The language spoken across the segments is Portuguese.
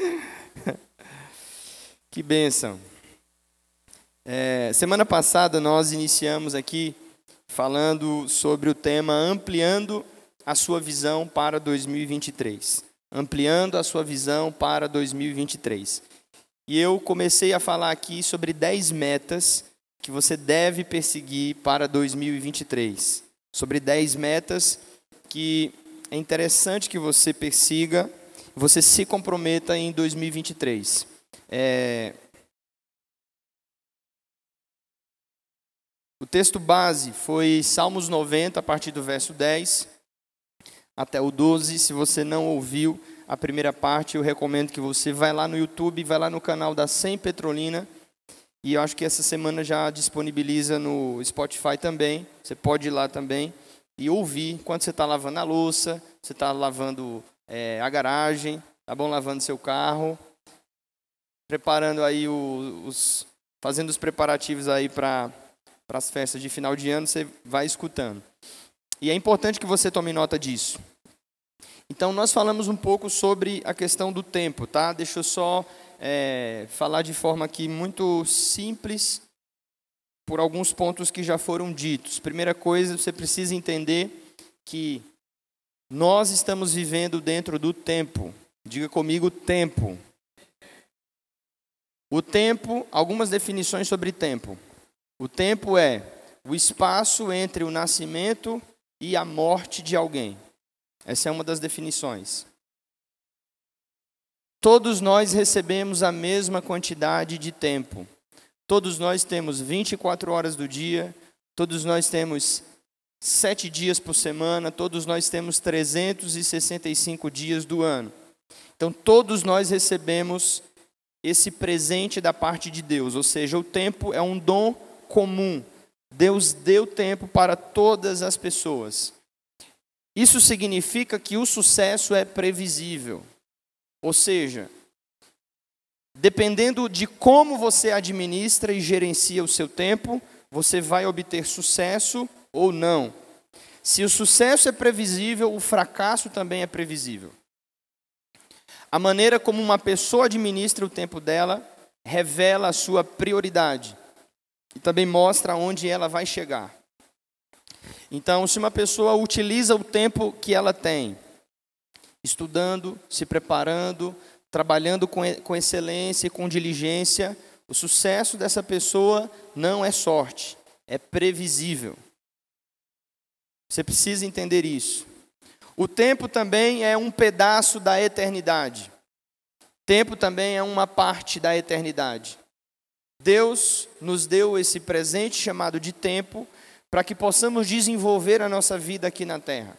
que bênção. É, semana passada nós iniciamos aqui falando sobre o tema Ampliando a sua visão para 2023. Ampliando a sua visão para 2023. E eu comecei a falar aqui sobre 10 metas que você deve perseguir para 2023. Sobre 10 metas que é interessante que você persiga, você se comprometa em 2023. É... O texto base foi Salmos 90, a partir do verso 10 até o 12. Se você não ouviu a primeira parte, eu recomendo que você vá lá no YouTube, vá lá no canal da Sem Petrolina e eu acho que essa semana já disponibiliza no Spotify também. Você pode ir lá também e ouvir enquanto você está lavando a louça, você está lavando é, a garagem, tá bom? Lavando seu carro, preparando aí os, fazendo os preparativos aí para para as festas de final de ano, você vai escutando. E é importante que você tome nota disso. Então, nós falamos um pouco sobre a questão do tempo, tá? Deixa eu só é, falar de forma aqui muito simples por alguns pontos que já foram ditos. Primeira coisa, você precisa entender que nós estamos vivendo dentro do tempo. Diga comigo, tempo. O tempo, algumas definições sobre tempo. O tempo é o espaço entre o nascimento e a morte de alguém. Essa é uma das definições. Todos nós recebemos a mesma quantidade de tempo. Todos nós temos 24 horas do dia, todos nós temos sete dias por semana, todos nós temos 365 dias do ano. Então, todos nós recebemos esse presente da parte de Deus, ou seja, o tempo é um dom comum. Deus deu tempo para todas as pessoas. Isso significa que o sucesso é previsível. Ou seja, dependendo de como você administra e gerencia o seu tempo, você vai obter sucesso ou não. Se o sucesso é previsível, o fracasso também é previsível. A maneira como uma pessoa administra o tempo dela revela a sua prioridade e também mostra onde ela vai chegar. Então, se uma pessoa utiliza o tempo que ela tem estudando, se preparando, trabalhando com, excelência e com diligência, o sucesso dessa pessoa não é sorte, é previsível. Você precisa entender isso. O tempo também é um pedaço da eternidade. Tempo também é uma parte da eternidade. Deus nos deu esse presente chamado de tempo para que possamos desenvolver a nossa vida aqui na terra.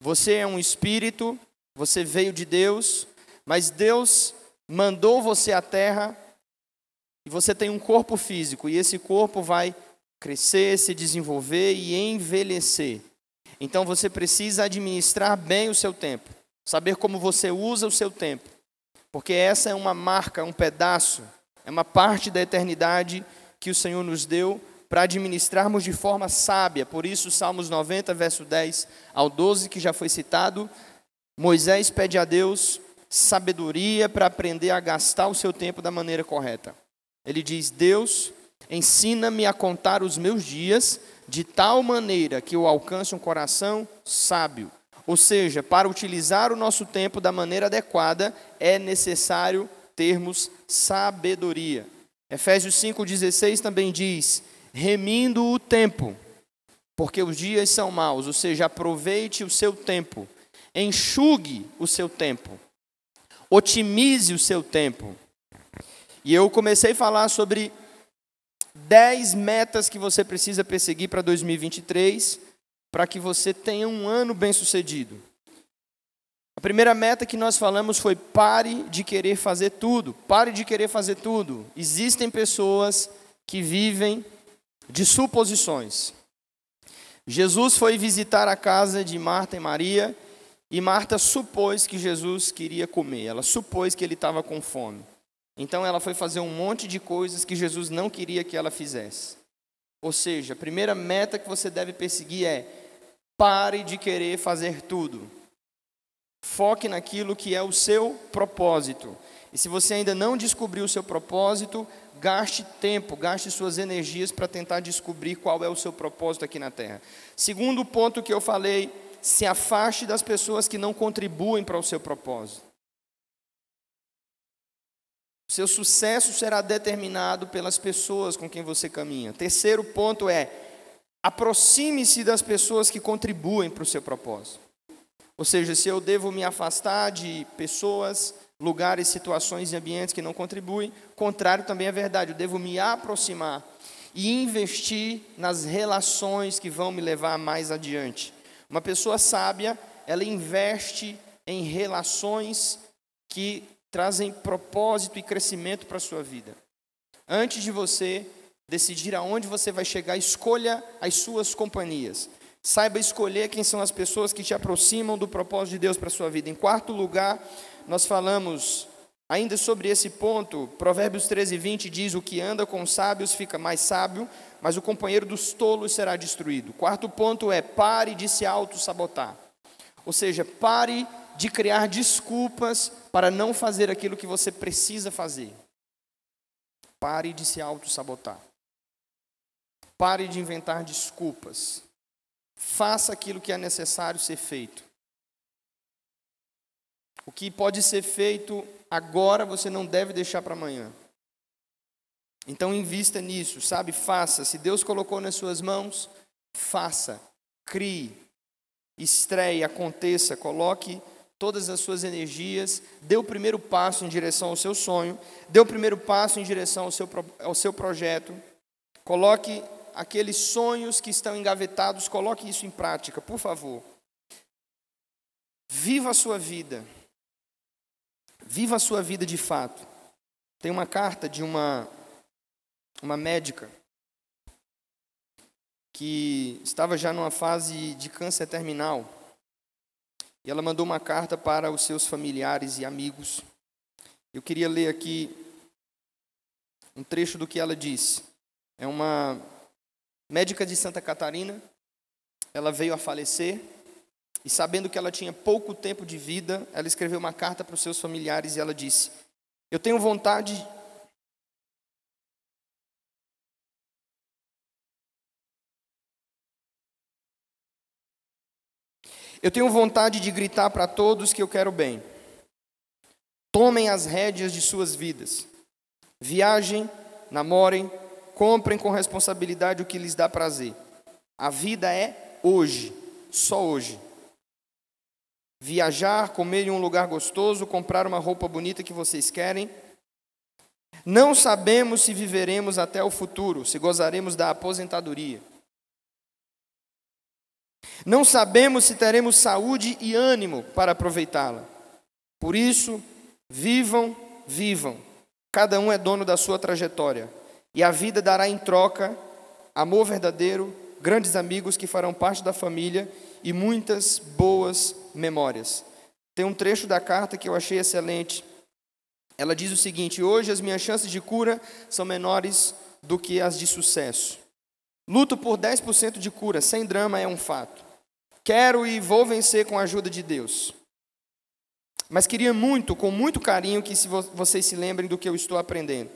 Você é um espírito você veio de Deus, mas Deus mandou você à terra e você tem um corpo físico e esse corpo vai crescer, se desenvolver e envelhecer. Então você precisa administrar bem o seu tempo, saber como você usa o seu tempo, porque essa é uma marca, um pedaço, é uma parte da eternidade que o Senhor nos deu para administrarmos de forma sábia. Por isso, Salmos 90, verso 10 ao 12, que já foi citado, Moisés pede a Deus sabedoria para aprender a gastar o seu tempo da maneira correta. Ele diz: Deus, ensina-me a contar os meus dias de tal maneira que eu alcance um coração sábio. Ou seja, para utilizar o nosso tempo da maneira adequada, é necessário termos sabedoria. Efésios 5,16 também diz: remindo o tempo, porque os dias são maus, ou seja, aproveite o seu tempo enxugue o seu tempo, otimize o seu tempo. E eu comecei a falar sobre 10 metas que você precisa perseguir para 2023, para que você tenha um ano bem-sucedido. A primeira meta que nós falamos foi pare de querer fazer tudo. Pare de querer fazer tudo. Existem pessoas que vivem de suposições. Jesus foi visitar a casa de Marta e Maria e Marta supôs que Jesus queria comer, ela supôs que ele estava com fome. Então ela foi fazer um monte de coisas que Jesus não queria que ela fizesse. Ou seja, a primeira meta que você deve perseguir é pare de querer fazer tudo. Foque naquilo que é o seu propósito. E se você ainda não descobriu o seu propósito, gaste tempo, gaste suas energias para tentar descobrir qual é o seu propósito aqui na Terra. Segundo ponto que eu falei, se afaste das pessoas que não contribuem para o seu propósito. Seu sucesso será determinado pelas pessoas com quem você caminha. Terceiro ponto é: aproxime-se das pessoas que contribuem para o seu propósito. Ou seja, se eu devo me afastar de pessoas, lugares, situações e ambientes que não contribuem, contrário também é verdade, eu devo me aproximar e investir nas relações que vão me levar mais adiante. Uma pessoa sábia, ela investe em relações que trazem propósito e crescimento para a sua vida. Antes de você decidir aonde você vai chegar, escolha as suas companhias. Saiba escolher quem são as pessoas que te aproximam do propósito de Deus para a sua vida. Em quarto lugar, nós falamos ainda sobre esse ponto. Provérbios 13, 20 diz: O que anda com sábios fica mais sábio, mas o companheiro dos tolos será destruído. Quarto ponto é: pare de se auto-sabotar. Ou seja, pare de criar desculpas para não fazer aquilo que você precisa fazer. Pare de se auto-sabotar. Pare de inventar desculpas. Faça aquilo que é necessário ser feito. O que pode ser feito agora você não deve deixar para amanhã. Então invista nisso, sabe? Faça. Se Deus colocou nas suas mãos, faça. Crie. Estreie, aconteça, coloque todas as suas energias, dê o primeiro passo em direção ao seu sonho, dê o primeiro passo em direção ao seu, ao seu projeto, coloque aqueles sonhos que estão engavetados, coloque isso em prática, por favor. Viva a sua vida. Viva a sua vida de fato. Tem uma carta de uma, uma médica que estava já numa fase de câncer terminal. E ela mandou uma carta para os seus familiares e amigos. Eu queria ler aqui um trecho do que ela disse. É uma médica de Santa Catarina. Ela veio a falecer e, sabendo que ela tinha pouco tempo de vida, ela escreveu uma carta para os seus familiares e ela disse: Eu tenho vontade Eu tenho vontade de gritar para todos que eu quero bem. Tomem as rédeas de suas vidas. Viajem, namorem, comprem com responsabilidade o que lhes dá prazer. A vida é hoje, só hoje. Viajar, comer em um lugar gostoso, comprar uma roupa bonita que vocês querem. Não sabemos se viveremos até o futuro, se gozaremos da aposentadoria. Não sabemos se teremos saúde e ânimo para aproveitá-la. Por isso, vivam, vivam. Cada um é dono da sua trajetória. E a vida dará em troca amor verdadeiro, grandes amigos que farão parte da família e muitas boas memórias. Tem um trecho da carta que eu achei excelente. Ela diz o seguinte: Hoje as minhas chances de cura são menores do que as de sucesso. Luto por 10% de cura, sem drama, é um fato. Quero e vou vencer com a ajuda de Deus. Mas queria muito, com muito carinho, que vocês se lembrem do que eu estou aprendendo.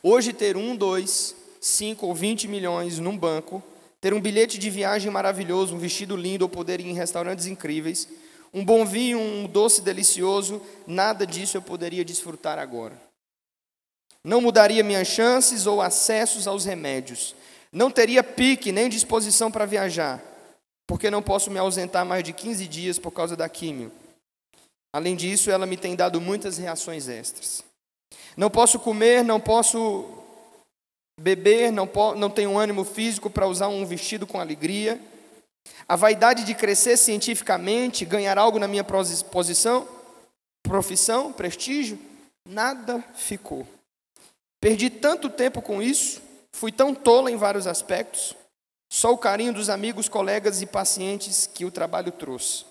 Hoje, ter um, dois, cinco ou vinte milhões num banco, ter um bilhete de viagem maravilhoso, um vestido lindo ou poder ir em restaurantes incríveis, um bom vinho, um doce delicioso, nada disso eu poderia desfrutar agora. Não mudaria minhas chances ou acessos aos remédios. Não teria pique nem disposição para viajar porque não posso me ausentar mais de 15 dias por causa da químio. Além disso, ela me tem dado muitas reações extras. Não posso comer, não posso beber, não, po não tenho ânimo físico para usar um vestido com alegria. A vaidade de crescer cientificamente, ganhar algo na minha posição, profissão, prestígio, nada ficou. Perdi tanto tempo com isso, fui tão tola em vários aspectos. Só o carinho dos amigos, colegas e pacientes que o trabalho trouxe.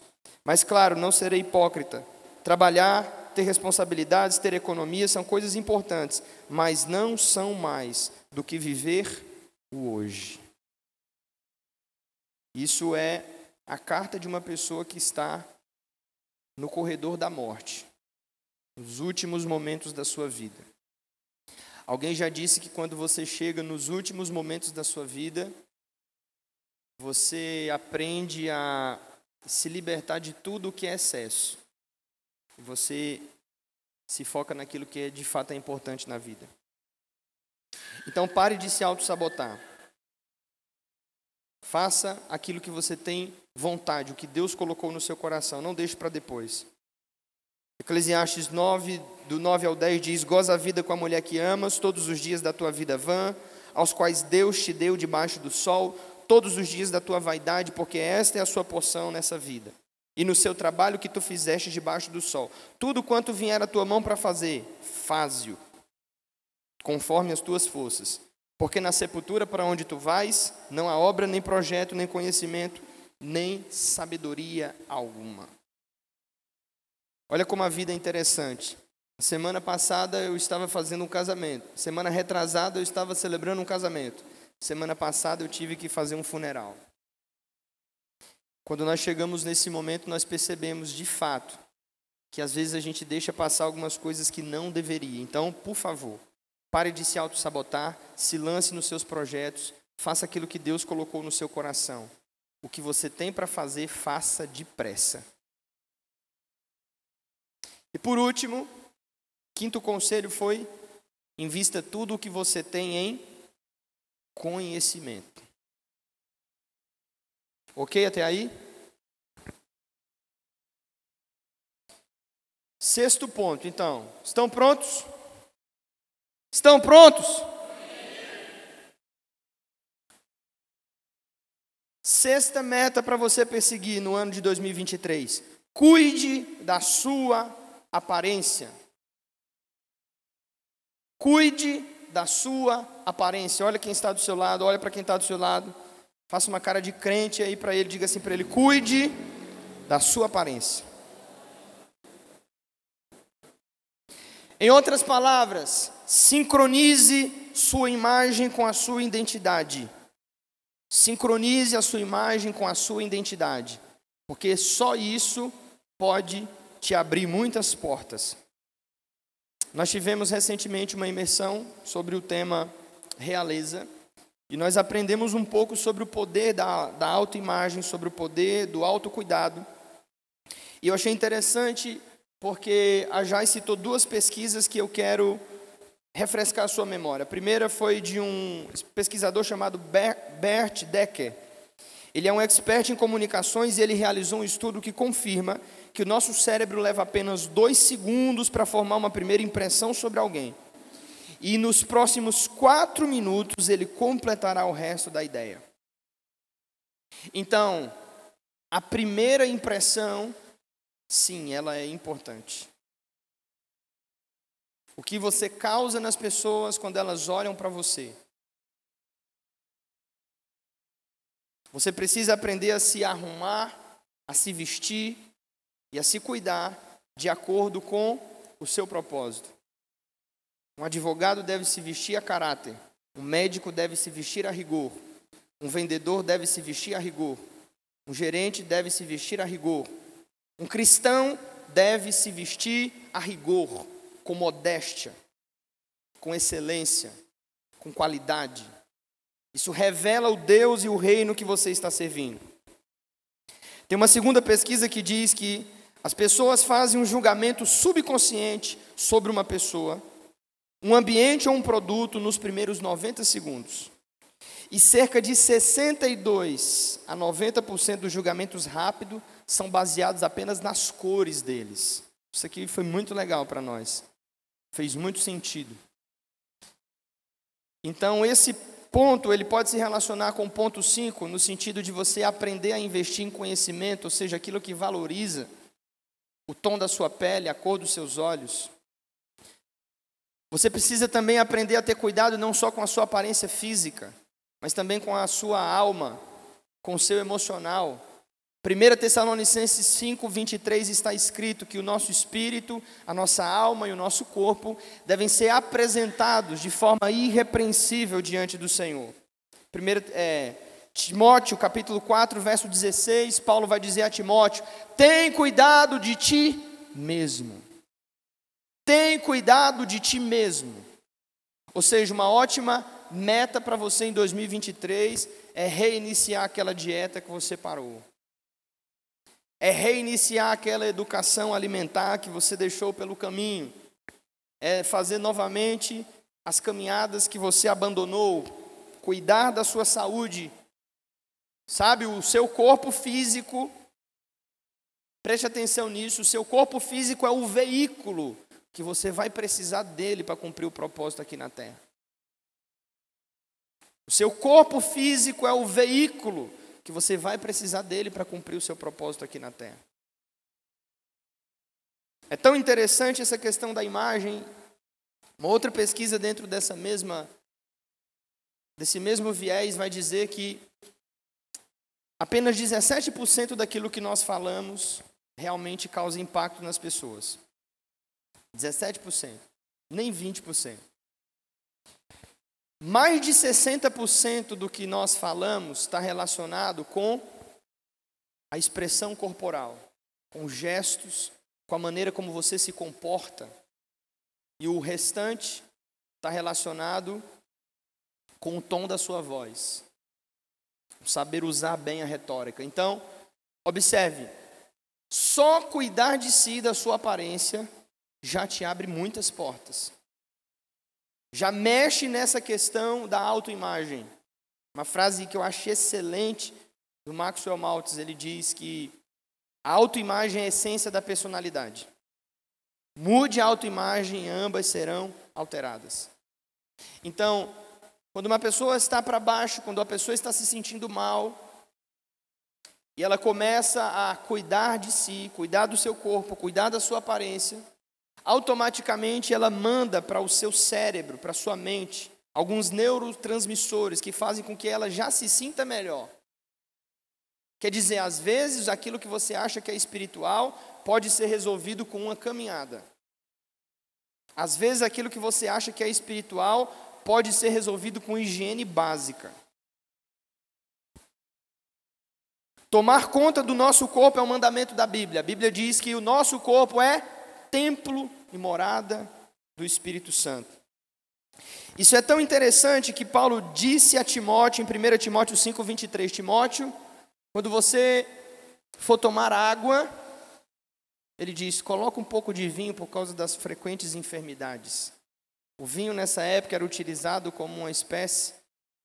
Mas, claro, não serei hipócrita. Trabalhar, ter responsabilidades, ter economia são coisas importantes, mas não são mais do que viver o hoje. Isso é a carta de uma pessoa que está no corredor da morte, nos últimos momentos da sua vida. Alguém já disse que quando você chega nos últimos momentos da sua vida, você aprende a se libertar de tudo o que é excesso. Você se foca naquilo que é, de fato é importante na vida. Então pare de se auto-sabotar. Faça aquilo que você tem vontade, o que Deus colocou no seu coração. Não deixe para depois. Eclesiastes 9, do 9 ao 10 diz: Goza a vida com a mulher que amas, todos os dias da tua vida vã, aos quais Deus te deu debaixo do sol, todos os dias da tua vaidade, porque esta é a sua porção nessa vida. E no seu trabalho que tu fizeste debaixo do sol. Tudo quanto vier à tua mão para fazer, faze-o, conforme as tuas forças. Porque na sepultura para onde tu vais, não há obra, nem projeto, nem conhecimento, nem sabedoria alguma. Olha como a vida é interessante. Semana passada eu estava fazendo um casamento. Semana retrasada eu estava celebrando um casamento. Semana passada eu tive que fazer um funeral. Quando nós chegamos nesse momento, nós percebemos de fato que às vezes a gente deixa passar algumas coisas que não deveria. Então, por favor, pare de se auto-sabotar, se lance nos seus projetos, faça aquilo que Deus colocou no seu coração. O que você tem para fazer, faça depressa. E por último, quinto conselho foi: invista tudo o que você tem em conhecimento. Ok até aí? Sexto ponto, então. Estão prontos? Estão prontos? Sexta meta para você perseguir no ano de 2023. Cuide da sua aparência. Cuide da sua aparência. Olha quem está do seu lado, olha para quem está do seu lado. Faça uma cara de crente aí para ele, diga assim para ele: cuide da sua aparência. Em outras palavras, sincronize sua imagem com a sua identidade. Sincronize a sua imagem com a sua identidade, porque só isso pode te abrir muitas portas. Nós tivemos recentemente uma imersão sobre o tema realeza. E nós aprendemos um pouco sobre o poder da, da autoimagem, sobre o poder do autocuidado. E eu achei interessante porque a Jai citou duas pesquisas que eu quero refrescar a sua memória. A primeira foi de um pesquisador chamado Bert Decker. Ele é um expert em comunicações e ele realizou um estudo que confirma que o nosso cérebro leva apenas dois segundos para formar uma primeira impressão sobre alguém. E nos próximos quatro minutos ele completará o resto da ideia. Então, a primeira impressão, sim, ela é importante. O que você causa nas pessoas quando elas olham para você. Você precisa aprender a se arrumar, a se vestir e a se cuidar de acordo com o seu propósito. Um advogado deve se vestir a caráter, um médico deve se vestir a rigor, um vendedor deve se vestir a rigor, um gerente deve se vestir a rigor, um cristão deve se vestir a rigor, com modéstia, com excelência, com qualidade. Isso revela o Deus e o reino que você está servindo. Tem uma segunda pesquisa que diz que as pessoas fazem um julgamento subconsciente sobre uma pessoa um ambiente ou um produto nos primeiros 90 segundos. E cerca de 62 a 90% dos julgamentos rápidos são baseados apenas nas cores deles. Isso aqui foi muito legal para nós. Fez muito sentido. Então, esse ponto, ele pode se relacionar com o ponto 5, no sentido de você aprender a investir em conhecimento, ou seja, aquilo que valoriza o tom da sua pele, a cor dos seus olhos. Você precisa também aprender a ter cuidado não só com a sua aparência física, mas também com a sua alma, com o seu emocional. 1 Tessalonicenses 5, 23 está escrito que o nosso espírito, a nossa alma e o nosso corpo devem ser apresentados de forma irrepreensível diante do Senhor. Primeiro, é, Timóteo, capítulo 4, verso 16, Paulo vai dizer a Timóteo: tem cuidado de ti mesmo. Tem cuidado de ti mesmo. Ou seja, uma ótima meta para você em 2023 é reiniciar aquela dieta que você parou. É reiniciar aquela educação alimentar que você deixou pelo caminho. É fazer novamente as caminhadas que você abandonou. Cuidar da sua saúde. Sabe, o seu corpo físico, preste atenção nisso, o seu corpo físico é o veículo que você vai precisar dele para cumprir o propósito aqui na terra. O seu corpo físico é o veículo que você vai precisar dele para cumprir o seu propósito aqui na terra. É tão interessante essa questão da imagem. Uma outra pesquisa dentro dessa mesma desse mesmo viés vai dizer que apenas 17% daquilo que nós falamos realmente causa impacto nas pessoas. 17%, nem 20%. Mais de 60% do que nós falamos está relacionado com a expressão corporal, com gestos, com a maneira como você se comporta. E o restante está relacionado com o tom da sua voz. Saber usar bem a retórica. Então, observe: só cuidar de si e da sua aparência já te abre muitas portas. Já mexe nessa questão da autoimagem. Uma frase que eu achei excelente do Maxwell Maltz, ele diz que a autoimagem é a essência da personalidade. Mude a autoimagem, ambas serão alteradas. Então, quando uma pessoa está para baixo, quando a pessoa está se sentindo mal, e ela começa a cuidar de si, cuidar do seu corpo, cuidar da sua aparência, automaticamente ela manda para o seu cérebro, para a sua mente, alguns neurotransmissores que fazem com que ela já se sinta melhor. Quer dizer, às vezes aquilo que você acha que é espiritual pode ser resolvido com uma caminhada. Às vezes aquilo que você acha que é espiritual pode ser resolvido com higiene básica. Tomar conta do nosso corpo é um mandamento da Bíblia. A Bíblia diz que o nosso corpo é templo e morada do Espírito Santo. Isso é tão interessante que Paulo disse a Timóteo, em 1 Timóteo 5, 23, Timóteo, quando você for tomar água, ele diz, coloca um pouco de vinho por causa das frequentes enfermidades. O vinho nessa época era utilizado como uma espécie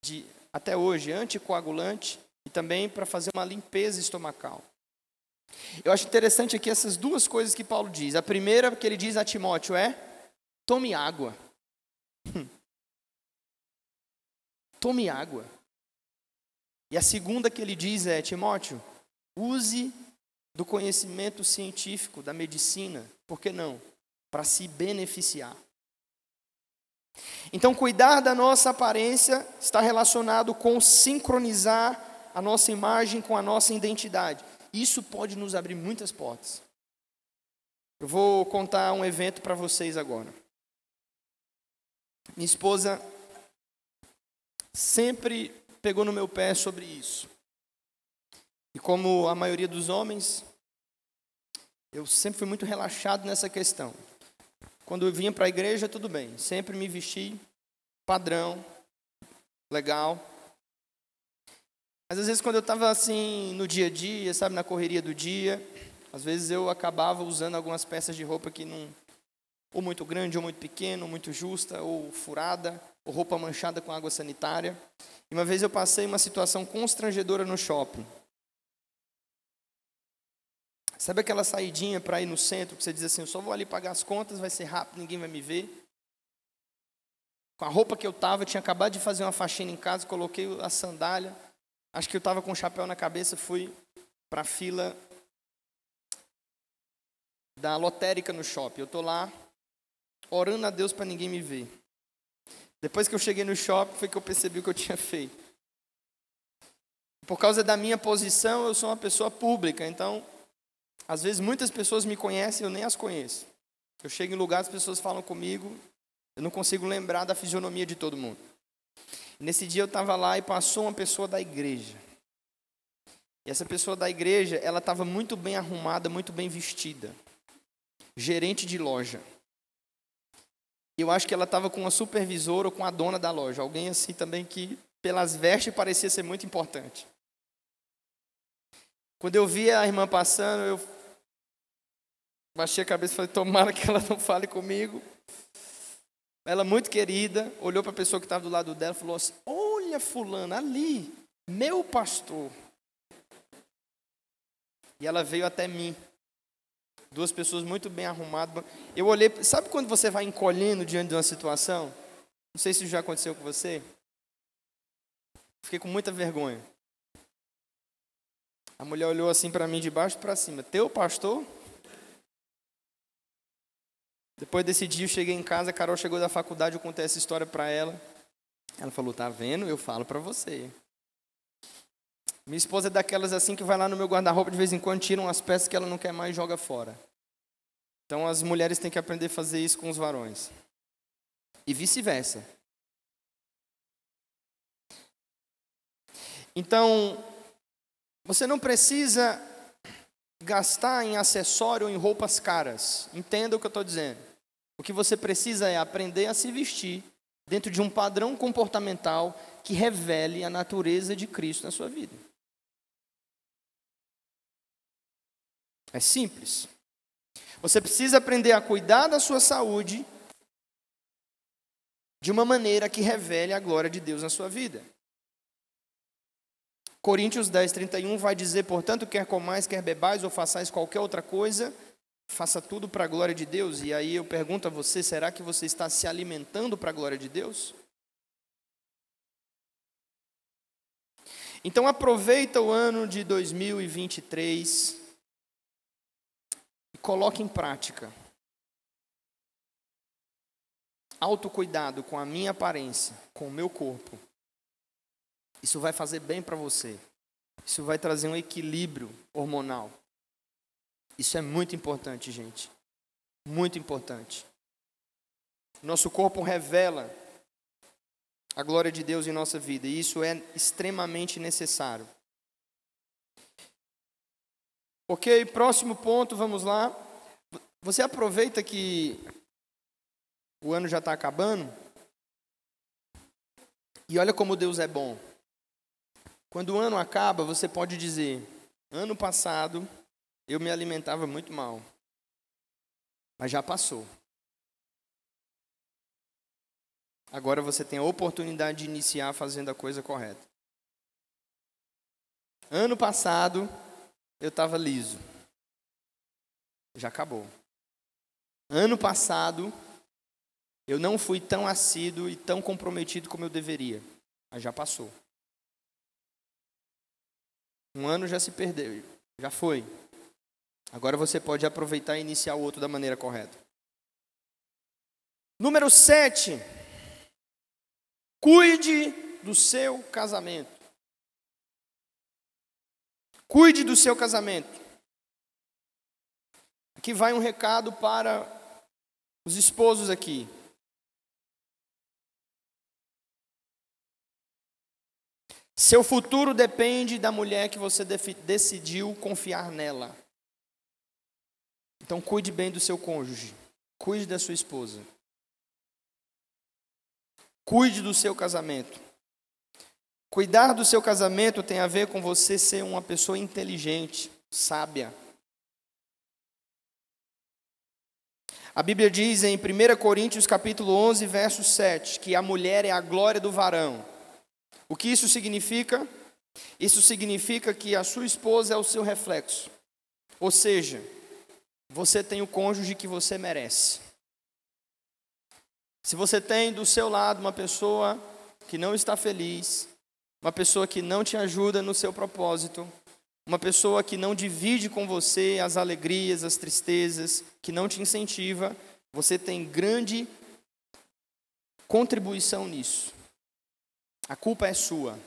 de, até hoje, anticoagulante e também para fazer uma limpeza estomacal. Eu acho interessante aqui essas duas coisas que Paulo diz. A primeira que ele diz a Timóteo é: tome água. tome água. E a segunda que ele diz é: Timóteo, use do conhecimento científico, da medicina, por que não? Para se beneficiar. Então, cuidar da nossa aparência está relacionado com sincronizar a nossa imagem com a nossa identidade. Isso pode nos abrir muitas portas. Eu vou contar um evento para vocês agora. Minha esposa sempre pegou no meu pé sobre isso. E como a maioria dos homens, eu sempre fui muito relaxado nessa questão. Quando eu vinha para a igreja, tudo bem. Sempre me vesti padrão, legal. Mas às vezes quando eu estava assim no dia a dia, sabe, na correria do dia, às vezes eu acabava usando algumas peças de roupa que não ou muito grande, ou muito pequeno, ou muito justa, ou furada, ou roupa manchada com água sanitária. E uma vez eu passei uma situação constrangedora no shopping. Sabe aquela saidinha para ir no centro que você diz assim, eu só vou ali pagar as contas, vai ser rápido, ninguém vai me ver. Com a roupa que eu tava, eu tinha acabado de fazer uma faxina em casa, coloquei a sandália, Acho que eu estava com o chapéu na cabeça, fui para a fila da lotérica no shopping. Eu estou lá orando a Deus para ninguém me ver. Depois que eu cheguei no shopping, foi que eu percebi o que eu tinha feito. Por causa da minha posição, eu sou uma pessoa pública, então, às vezes muitas pessoas me conhecem, eu nem as conheço. Eu chego em lugares, as pessoas falam comigo, eu não consigo lembrar da fisionomia de todo mundo. Nesse dia eu estava lá e passou uma pessoa da igreja. E essa pessoa da igreja, ela estava muito bem arrumada, muito bem vestida. Gerente de loja. Eu acho que ela estava com a supervisora ou com a dona da loja. Alguém assim também que, pelas vestes, parecia ser muito importante. Quando eu vi a irmã passando, eu baixei a cabeça e falei: Tomara que ela não fale comigo. Ela, muito querida, olhou para a pessoa que estava do lado dela e falou assim: Olha, Fulano, ali, meu pastor. E ela veio até mim. Duas pessoas muito bem arrumadas. Eu olhei, sabe quando você vai encolhendo diante de uma situação? Não sei se já aconteceu com você. Fiquei com muita vergonha. A mulher olhou assim para mim de baixo para cima. Teu pastor? Depois desse dia eu cheguei em casa, a Carol chegou da faculdade, eu contei essa história para ela. Ela falou: "Tá vendo? Eu falo para você". Minha esposa é daquelas assim que vai lá no meu guarda-roupa de vez em quando, tira umas peças que ela não quer mais e joga fora. Então as mulheres têm que aprender a fazer isso com os varões. E vice-versa. Então, você não precisa gastar em acessório ou em roupas caras. Entenda o que eu estou dizendo. O que você precisa é aprender a se vestir dentro de um padrão comportamental que revele a natureza de Cristo na sua vida. É simples. Você precisa aprender a cuidar da sua saúde de uma maneira que revele a glória de Deus na sua vida. Coríntios 10, 31 vai dizer: Portanto, quer comais, quer bebais ou façais qualquer outra coisa, faça tudo para a glória de Deus. E aí eu pergunto a você: será que você está se alimentando para a glória de Deus? Então aproveita o ano de 2023 coloque em prática. Autocuidado com a minha aparência, com o meu corpo. Isso vai fazer bem para você. Isso vai trazer um equilíbrio hormonal. Isso é muito importante, gente. Muito importante. Nosso corpo revela a glória de Deus em nossa vida, e isso é extremamente necessário. Ok, próximo ponto, vamos lá. Você aproveita que o ano já está acabando e olha como Deus é bom. Quando o ano acaba, você pode dizer: ano passado eu me alimentava muito mal, mas já passou. Agora você tem a oportunidade de iniciar fazendo a coisa correta. Ano passado eu estava liso. Já acabou. Ano passado, eu não fui tão assíduo e tão comprometido como eu deveria. Mas já passou. Um ano já se perdeu, já foi. Agora você pode aproveitar e iniciar o outro da maneira correta. Número 7. Cuide do seu casamento. Cuide do seu casamento. Aqui vai um recado para os esposos aqui. Seu futuro depende da mulher que você decidiu confiar nela. Então cuide bem do seu cônjuge. Cuide da sua esposa. Cuide do seu casamento. Cuidar do seu casamento tem a ver com você ser uma pessoa inteligente, sábia. A Bíblia diz em 1 Coríntios capítulo 11, verso 7, que a mulher é a glória do varão. O que isso significa? Isso significa que a sua esposa é o seu reflexo. Ou seja, você tem o cônjuge que você merece. Se você tem do seu lado uma pessoa que não está feliz, uma pessoa que não te ajuda no seu propósito, uma pessoa que não divide com você as alegrias, as tristezas, que não te incentiva, você tem grande contribuição nisso. A culpa é sua.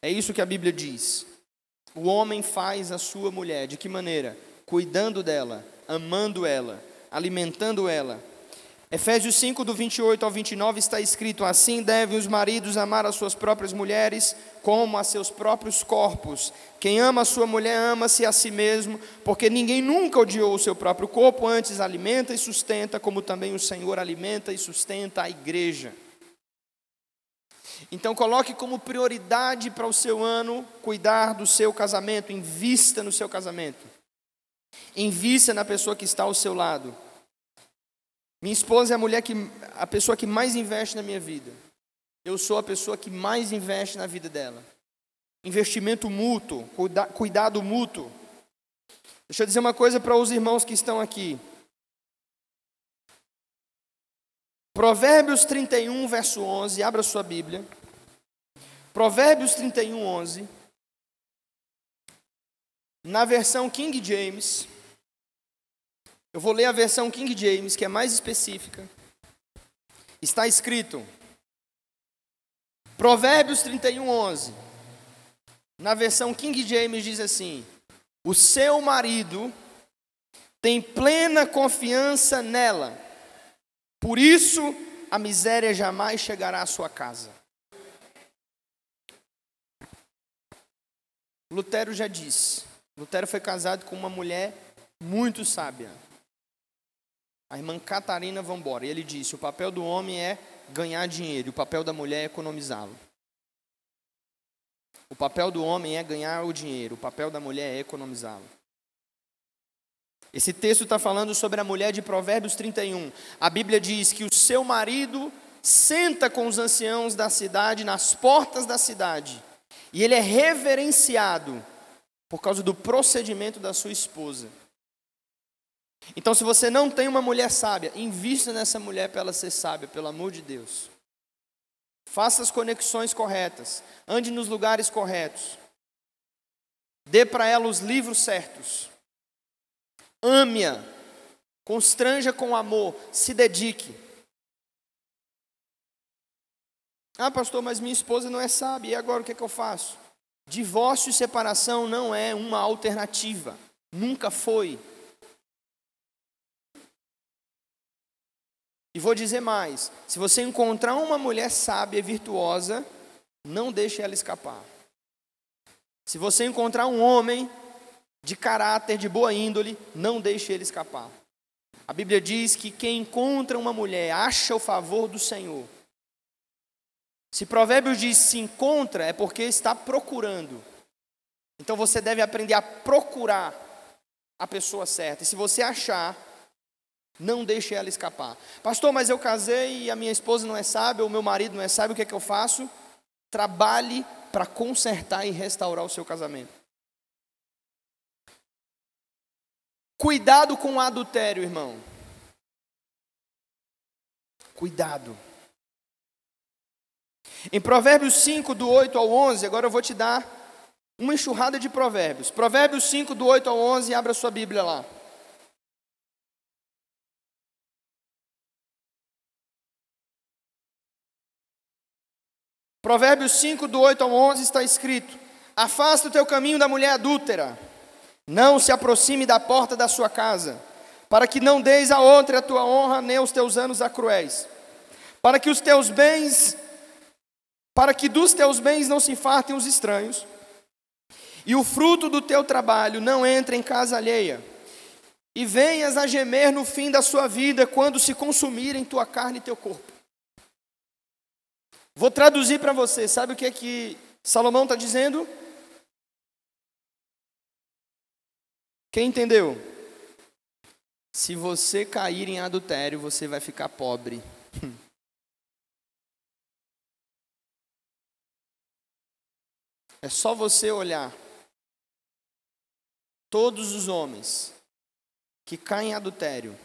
É isso que a Bíblia diz. O homem faz a sua mulher de que maneira? Cuidando dela, amando ela, alimentando ela. Efésios 5, do 28 ao 29, está escrito: Assim devem os maridos amar as suas próprias mulheres, como a seus próprios corpos. Quem ama a sua mulher, ama-se a si mesmo, porque ninguém nunca odiou o seu próprio corpo, antes alimenta e sustenta, como também o Senhor alimenta e sustenta a igreja. Então, coloque como prioridade para o seu ano cuidar do seu casamento, invista no seu casamento, invista na pessoa que está ao seu lado. Minha esposa é a mulher que a pessoa que mais investe na minha vida. Eu sou a pessoa que mais investe na vida dela. Investimento mútuo, cuida, cuidado mútuo. Deixa eu dizer uma coisa para os irmãos que estão aqui. Provérbios 31, verso 11, abra sua Bíblia. Provérbios 31, 11. Na versão King James. Eu vou ler a versão King James, que é mais específica. Está escrito: Provérbios 31, 11. Na versão King James diz assim: O seu marido tem plena confiança nela, por isso a miséria jamais chegará à sua casa. Lutero já disse: Lutero foi casado com uma mulher muito sábia. A irmã Catarina Vambora. E ele disse: o papel do homem é ganhar dinheiro, o papel da mulher é economizá-lo. O papel do homem é ganhar o dinheiro, o papel da mulher é economizá-lo. Esse texto está falando sobre a mulher de Provérbios 31. A Bíblia diz que o seu marido senta com os anciãos da cidade, nas portas da cidade, e ele é reverenciado por causa do procedimento da sua esposa. Então, se você não tem uma mulher sábia, invista nessa mulher para ela ser sábia, pelo amor de Deus. Faça as conexões corretas, ande nos lugares corretos, dê para ela os livros certos, ame-a, constranja com amor, se dedique. Ah, pastor, mas minha esposa não é sábia, e agora o que, é que eu faço? Divórcio e separação não é uma alternativa, nunca foi. E vou dizer mais: se você encontrar uma mulher sábia e virtuosa, não deixe ela escapar. Se você encontrar um homem de caráter, de boa índole, não deixe ele escapar. A Bíblia diz que quem encontra uma mulher acha o favor do Senhor. Se Provérbios diz se encontra, é porque está procurando. Então você deve aprender a procurar a pessoa certa. E se você achar, não deixe ela escapar. Pastor, mas eu casei e a minha esposa não é sábia, ou meu marido não é sábio, o que é que eu faço? Trabalhe para consertar e restaurar o seu casamento. Cuidado com o adultério, irmão. Cuidado. Em Provérbios 5, do 8 ao 11, agora eu vou te dar uma enxurrada de provérbios. Provérbios 5, do 8 ao 11, abra sua Bíblia lá. Provérbios 5, do 8 ao 11 está escrito: Afasta o teu caminho da mulher adúltera, não se aproxime da porta da sua casa, para que não deis a outra a tua honra, nem os teus anos a cruéis, para que os teus bens, para que dos teus bens não se fartem os estranhos, e o fruto do teu trabalho não entre em casa alheia, e venhas a gemer no fim da sua vida, quando se consumirem tua carne e teu corpo. Vou traduzir para você. Sabe o que é que Salomão está dizendo? Quem entendeu? Se você cair em adultério, você vai ficar pobre. É só você olhar. Todos os homens que caem em adultério,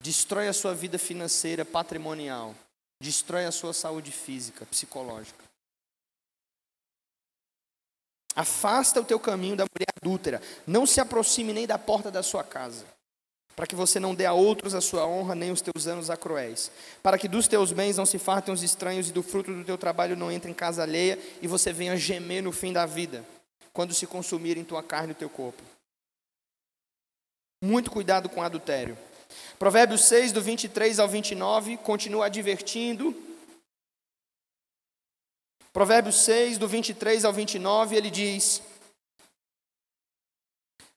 destrói a sua vida financeira, patrimonial, destrói a sua saúde física, psicológica. Afasta o teu caminho da mulher adúltera. Não se aproxime nem da porta da sua casa, para que você não dê a outros a sua honra, nem os teus anos a cruéis. Para que dos teus bens não se fartem os estranhos e do fruto do teu trabalho não entre em casa alheia e você venha gemer no fim da vida, quando se consumirem tua carne e teu corpo. Muito cuidado com adultério. Provérbios 6, do 23 ao 29, continua advertindo. Provérbios 6, do 23 ao 29, ele diz: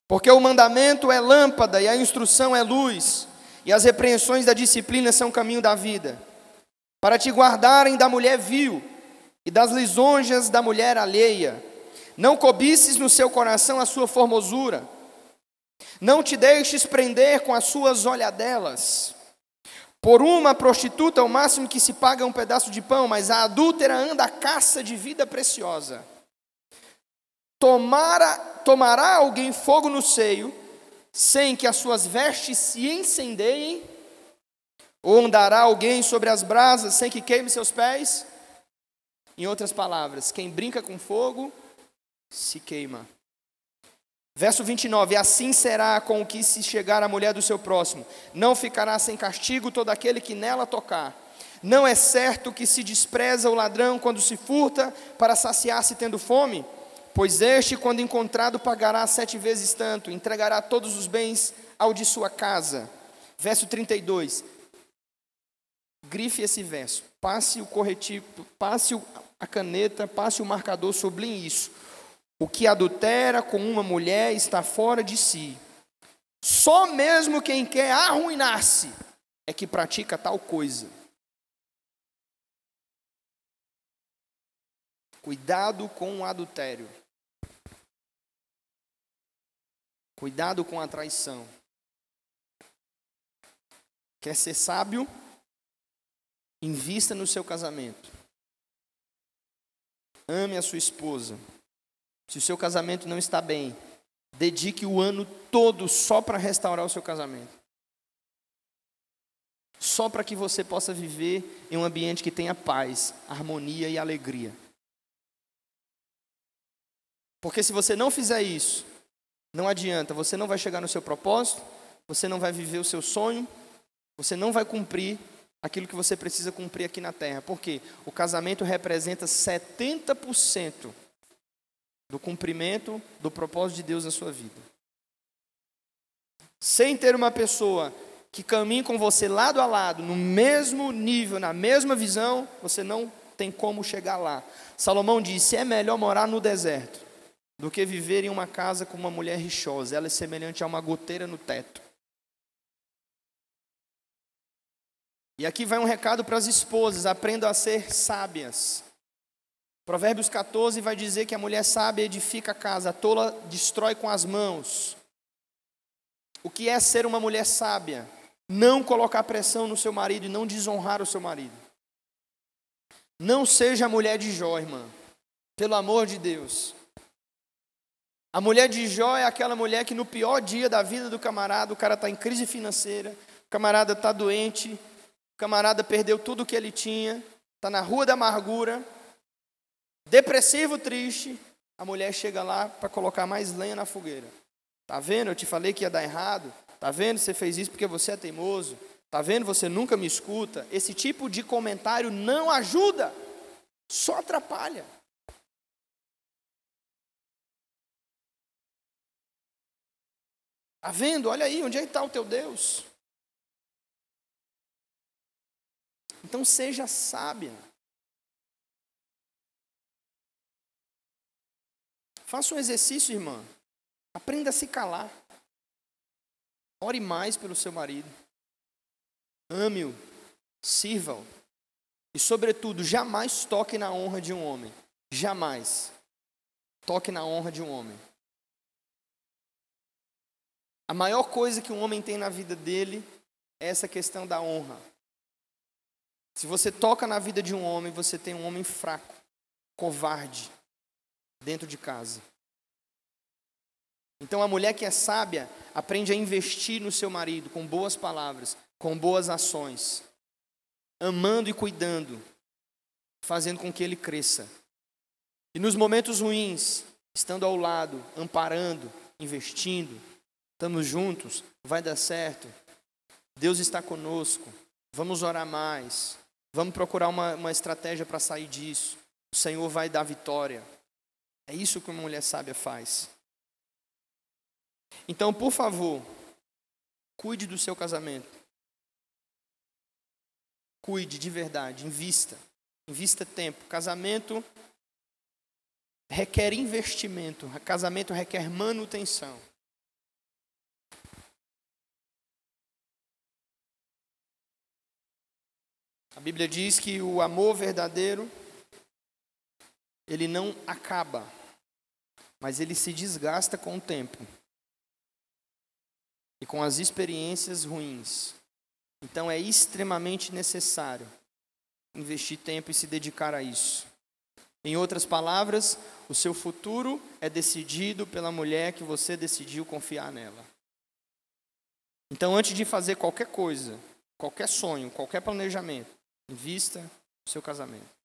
Porque o mandamento é lâmpada e a instrução é luz, e as repreensões da disciplina são caminho da vida, para te guardarem da mulher vil e das lisonjas da mulher alheia. Não cobices no seu coração a sua formosura não te deixes prender com as suas olhadelas. Por uma prostituta, o máximo que se paga é um pedaço de pão, mas a adúltera anda à caça de vida preciosa. Tomara, tomará alguém fogo no seio, sem que as suas vestes se incendeiem? Ou andará alguém sobre as brasas, sem que queime seus pés? Em outras palavras, quem brinca com fogo, se queima. Verso 29: Assim será com o que se chegar a mulher do seu próximo, não ficará sem castigo todo aquele que nela tocar. Não é certo que se despreza o ladrão quando se furta para saciar-se tendo fome? Pois este, quando encontrado, pagará sete vezes tanto, entregará todos os bens ao de sua casa. Verso 32. Grife esse verso, passe o corretivo, passe a caneta, passe o marcador, sublinhe isso o que adultera com uma mulher está fora de si. Só mesmo quem quer arruinar-se é que pratica tal coisa. Cuidado com o adultério. Cuidado com a traição. Quer ser sábio? Invista no seu casamento. Ame a sua esposa. Se o seu casamento não está bem, dedique o ano todo só para restaurar o seu casamento. Só para que você possa viver em um ambiente que tenha paz, harmonia e alegria. Porque se você não fizer isso, não adianta, você não vai chegar no seu propósito, você não vai viver o seu sonho, você não vai cumprir aquilo que você precisa cumprir aqui na terra. Porque o casamento representa 70% do cumprimento do propósito de Deus na sua vida. Sem ter uma pessoa que caminhe com você lado a lado, no mesmo nível, na mesma visão, você não tem como chegar lá. Salomão disse: é melhor morar no deserto do que viver em uma casa com uma mulher rixosa. Ela é semelhante a uma goteira no teto. E aqui vai um recado para as esposas: aprendam a ser sábias. Provérbios 14 vai dizer que a mulher sábia edifica a casa, a tola destrói com as mãos. O que é ser uma mulher sábia? Não colocar pressão no seu marido e não desonrar o seu marido. Não seja a mulher de Jó, irmã. Pelo amor de Deus. A mulher de Jó é aquela mulher que no pior dia da vida do camarada, o cara está em crise financeira, o camarada está doente, o camarada perdeu tudo o que ele tinha, está na rua da amargura, depressivo, triste, a mulher chega lá para colocar mais lenha na fogueira. Tá vendo? Eu te falei que ia dar errado. Tá vendo? Você fez isso porque você é teimoso. Tá vendo? Você nunca me escuta. Esse tipo de comentário não ajuda, só atrapalha. Tá vendo? Olha aí, onde é está o teu Deus? Então seja sábia. Faça um exercício, irmã. Aprenda a se calar. Ore mais pelo seu marido. Ame-o. Sirva-o. E, sobretudo, jamais toque na honra de um homem. Jamais. Toque na honra de um homem. A maior coisa que um homem tem na vida dele é essa questão da honra. Se você toca na vida de um homem, você tem um homem fraco, covarde, dentro de casa. Então a mulher que é sábia aprende a investir no seu marido com boas palavras, com boas ações, amando e cuidando, fazendo com que ele cresça. E nos momentos ruins, estando ao lado, amparando, investindo, estamos juntos, vai dar certo. Deus está conosco. Vamos orar mais. Vamos procurar uma, uma estratégia para sair disso. O Senhor vai dar vitória. É isso que uma mulher sábia faz. Então, por favor, Cuide do seu casamento. Cuide de verdade, invista. Invista tempo. Casamento requer investimento. Casamento requer manutenção. A Bíblia diz que o amor verdadeiro ele não acaba, mas ele se desgasta com o tempo e com as experiências ruins. Então é extremamente necessário investir tempo e se dedicar a isso. Em outras palavras, o seu futuro é decidido pela mulher que você decidiu confiar nela. Então, antes de fazer qualquer coisa, qualquer sonho, qualquer planejamento, invista no seu casamento.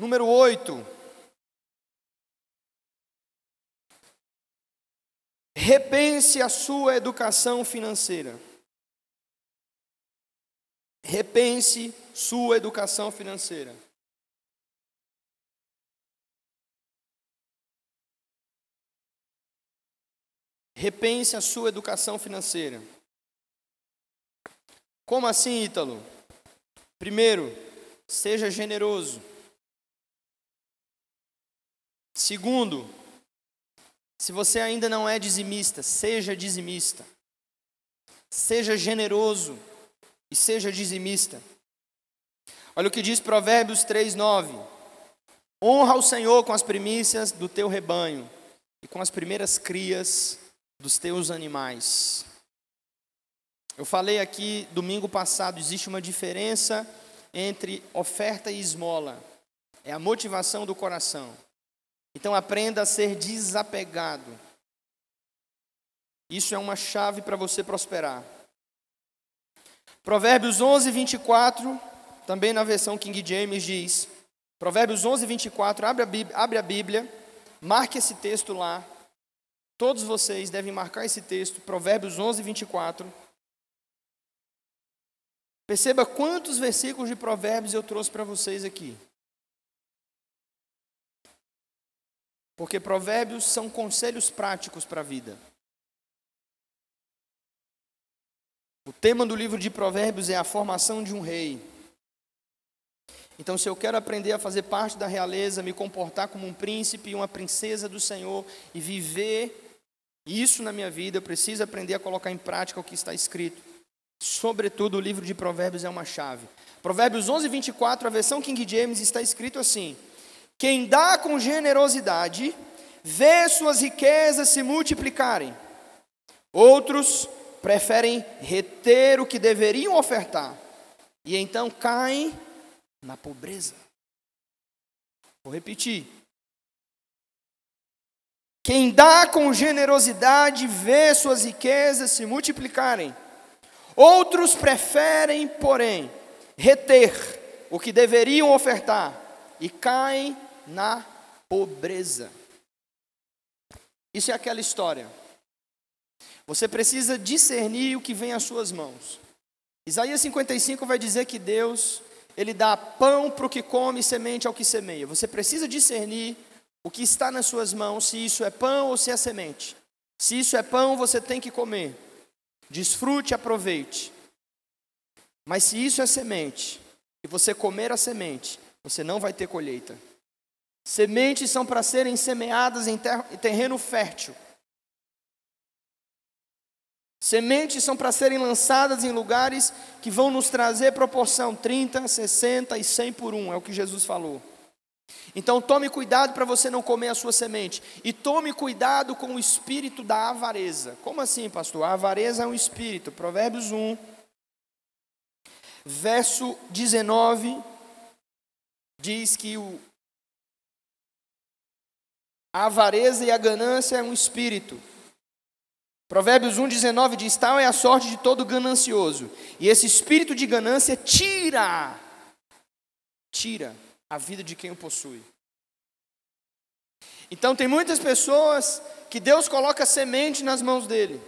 Número 8. Repense a sua educação financeira. Repense sua educação financeira. Repense a sua educação financeira. Como assim, Ítalo? Primeiro, seja generoso. Segundo, se você ainda não é dizimista, seja dizimista. Seja generoso e seja dizimista. Olha o que diz Provérbios 3:9. Honra o Senhor com as primícias do teu rebanho e com as primeiras crias dos teus animais. Eu falei aqui domingo passado, existe uma diferença entre oferta e esmola. É a motivação do coração. Então aprenda a ser desapegado. Isso é uma chave para você prosperar. Provérbios 11, 24, também na versão King James diz, Provérbios 11, 24, abre a Bíblia, abre a Bíblia marque esse texto lá. Todos vocês devem marcar esse texto, Provérbios 11, 24. Perceba quantos versículos de Provérbios eu trouxe para vocês aqui. Porque provérbios são conselhos práticos para a vida. O tema do livro de Provérbios é a formação de um rei. Então, se eu quero aprender a fazer parte da realeza, me comportar como um príncipe e uma princesa do Senhor e viver isso na minha vida, eu preciso aprender a colocar em prática o que está escrito. Sobretudo, o livro de Provérbios é uma chave. Provérbios 11, 24, a versão King James está escrito assim: quem dá com generosidade, vê suas riquezas se multiplicarem. Outros preferem reter o que deveriam ofertar e então caem na pobreza. Vou repetir. Quem dá com generosidade vê suas riquezas se multiplicarem. Outros preferem, porém, reter o que deveriam ofertar e caem na pobreza. Isso é aquela história. Você precisa discernir o que vem às suas mãos. Isaías 55 vai dizer que Deus, ele dá pão para o que come e semente ao que semeia. Você precisa discernir o que está nas suas mãos, se isso é pão ou se é semente. Se isso é pão, você tem que comer. Desfrute, aproveite. Mas se isso é semente, e você comer a semente, você não vai ter colheita. Sementes são para serem semeadas em, terreno fértil. Sementes são para serem lançadas em lugares que vão nos trazer proporção 30, 60 e 100 por um, é o que Jesus falou. Então tome cuidado para você não comer a sua semente. E tome cuidado com o espírito da avareza. Como assim, pastor? A avareza é um espírito. Provérbios 1, verso 19, diz que o, a avareza e a ganância é um espírito. Provérbios 1,19 diz: Tal é a sorte de todo ganancioso. E esse espírito de ganância tira, tira a vida de quem o possui. Então, tem muitas pessoas que Deus coloca semente nas mãos dele,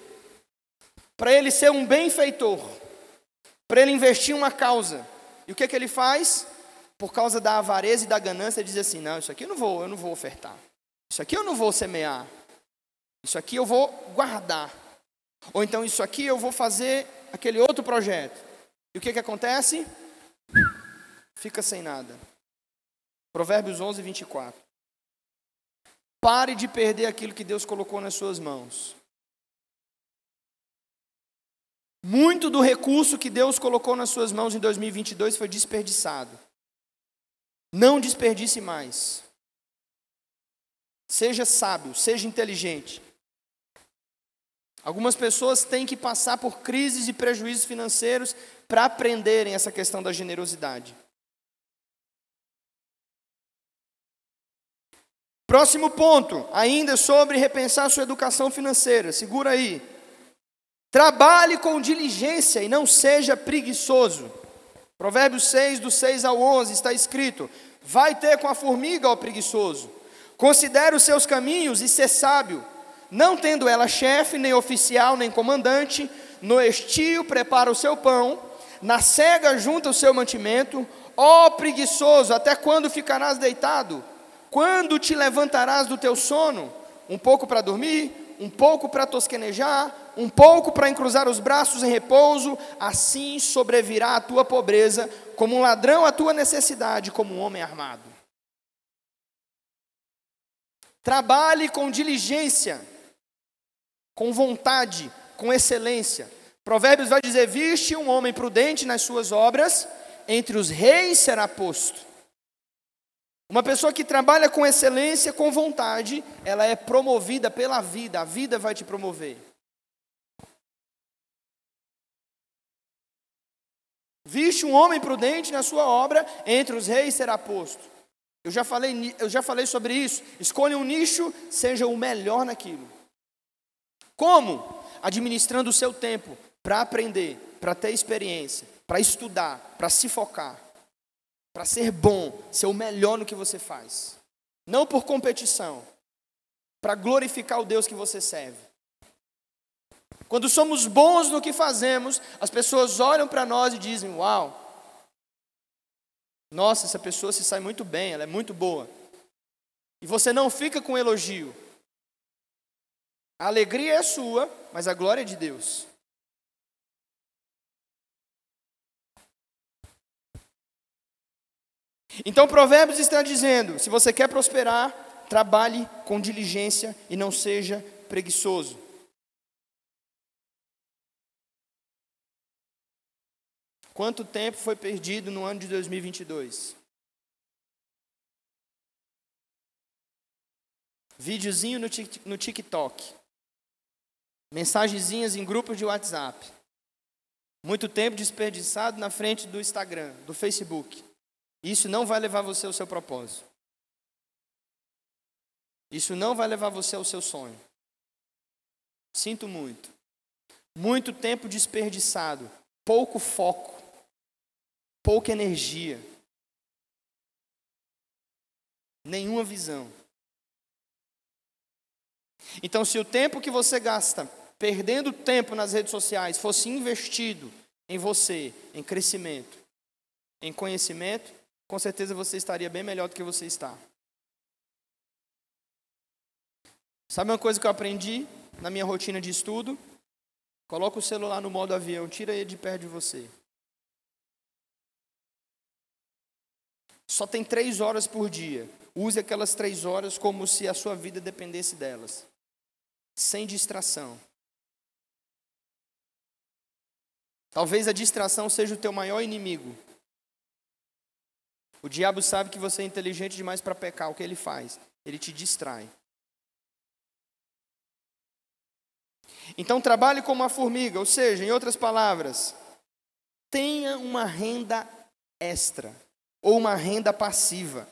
para ele ser um benfeitor, para ele investir uma causa. E o que, que ele faz? Por causa da avareza e da ganância, diz assim: Não, isso aqui eu não vou, eu não vou ofertar. Isso aqui eu não vou semear. Isso aqui eu vou guardar. Ou então isso aqui eu vou fazer aquele outro projeto. E o que, que acontece? Fica sem nada. Provérbios 11, 24. Pare de perder aquilo que Deus colocou nas suas mãos. Muito do recurso que Deus colocou nas suas mãos em 2022 foi desperdiçado. Não desperdice mais. Seja sábio, seja inteligente. Algumas pessoas têm que passar por crises e prejuízos financeiros para aprenderem essa questão da generosidade. Próximo ponto, ainda sobre repensar sua educação financeira. Segura aí. Trabalhe com diligência e não seja preguiçoso. Provérbios 6, do 6 ao 11, está escrito: Vai ter com a formiga, ó preguiçoso. Considere os seus caminhos e ser sábio. Não tendo ela chefe, nem oficial, nem comandante, no estio prepara o seu pão, na cega junta o seu mantimento. Ó preguiçoso, até quando ficarás deitado? Quando te levantarás do teu sono? Um pouco para dormir, um pouco para tosquenejar, um pouco para encruzar os braços em repouso, assim sobrevirá a tua pobreza, como um ladrão a tua necessidade, como um homem armado. Trabalhe com diligência, com vontade, com excelência. Provérbios vai dizer: Viste um homem prudente nas suas obras, entre os reis será posto. Uma pessoa que trabalha com excelência, com vontade, ela é promovida pela vida, a vida vai te promover. Viste um homem prudente na sua obra, entre os reis será posto. Eu já falei, eu já falei sobre isso. Escolha um nicho, seja o melhor naquilo. Como? Administrando o seu tempo para aprender, para ter experiência, para estudar, para se focar para ser bom, ser o melhor no que você faz. Não por competição, para glorificar o Deus que você serve. Quando somos bons no que fazemos, as pessoas olham para nós e dizem: Uau, nossa, essa pessoa se sai muito bem, ela é muito boa. E você não fica com elogio. A alegria é sua, mas a glória é de Deus. Então, Provérbios está dizendo: se você quer prosperar, trabalhe com diligência e não seja preguiçoso. Quanto tempo foi perdido no ano de 2022? Videozinho no TikTok. Mensagenzinhas em grupos de WhatsApp. Muito tempo desperdiçado na frente do Instagram, do Facebook. Isso não vai levar você ao seu propósito. Isso não vai levar você ao seu sonho. Sinto muito. Muito tempo desperdiçado, pouco foco, pouca energia, nenhuma visão. Então, se o tempo que você gasta perdendo tempo nas redes sociais fosse investido em você, em crescimento, em conhecimento, com certeza você estaria bem melhor do que você está. Sabe uma coisa que eu aprendi na minha rotina de estudo? Coloca o celular no modo avião, tira ele de perto de você. Só tem três horas por dia. Use aquelas três horas como se a sua vida dependesse delas. Sem distração. Talvez a distração seja o teu maior inimigo. O diabo sabe que você é inteligente demais para pecar. O que ele faz? Ele te distrai. Então trabalhe como uma formiga, ou seja, em outras palavras, tenha uma renda extra ou uma renda passiva.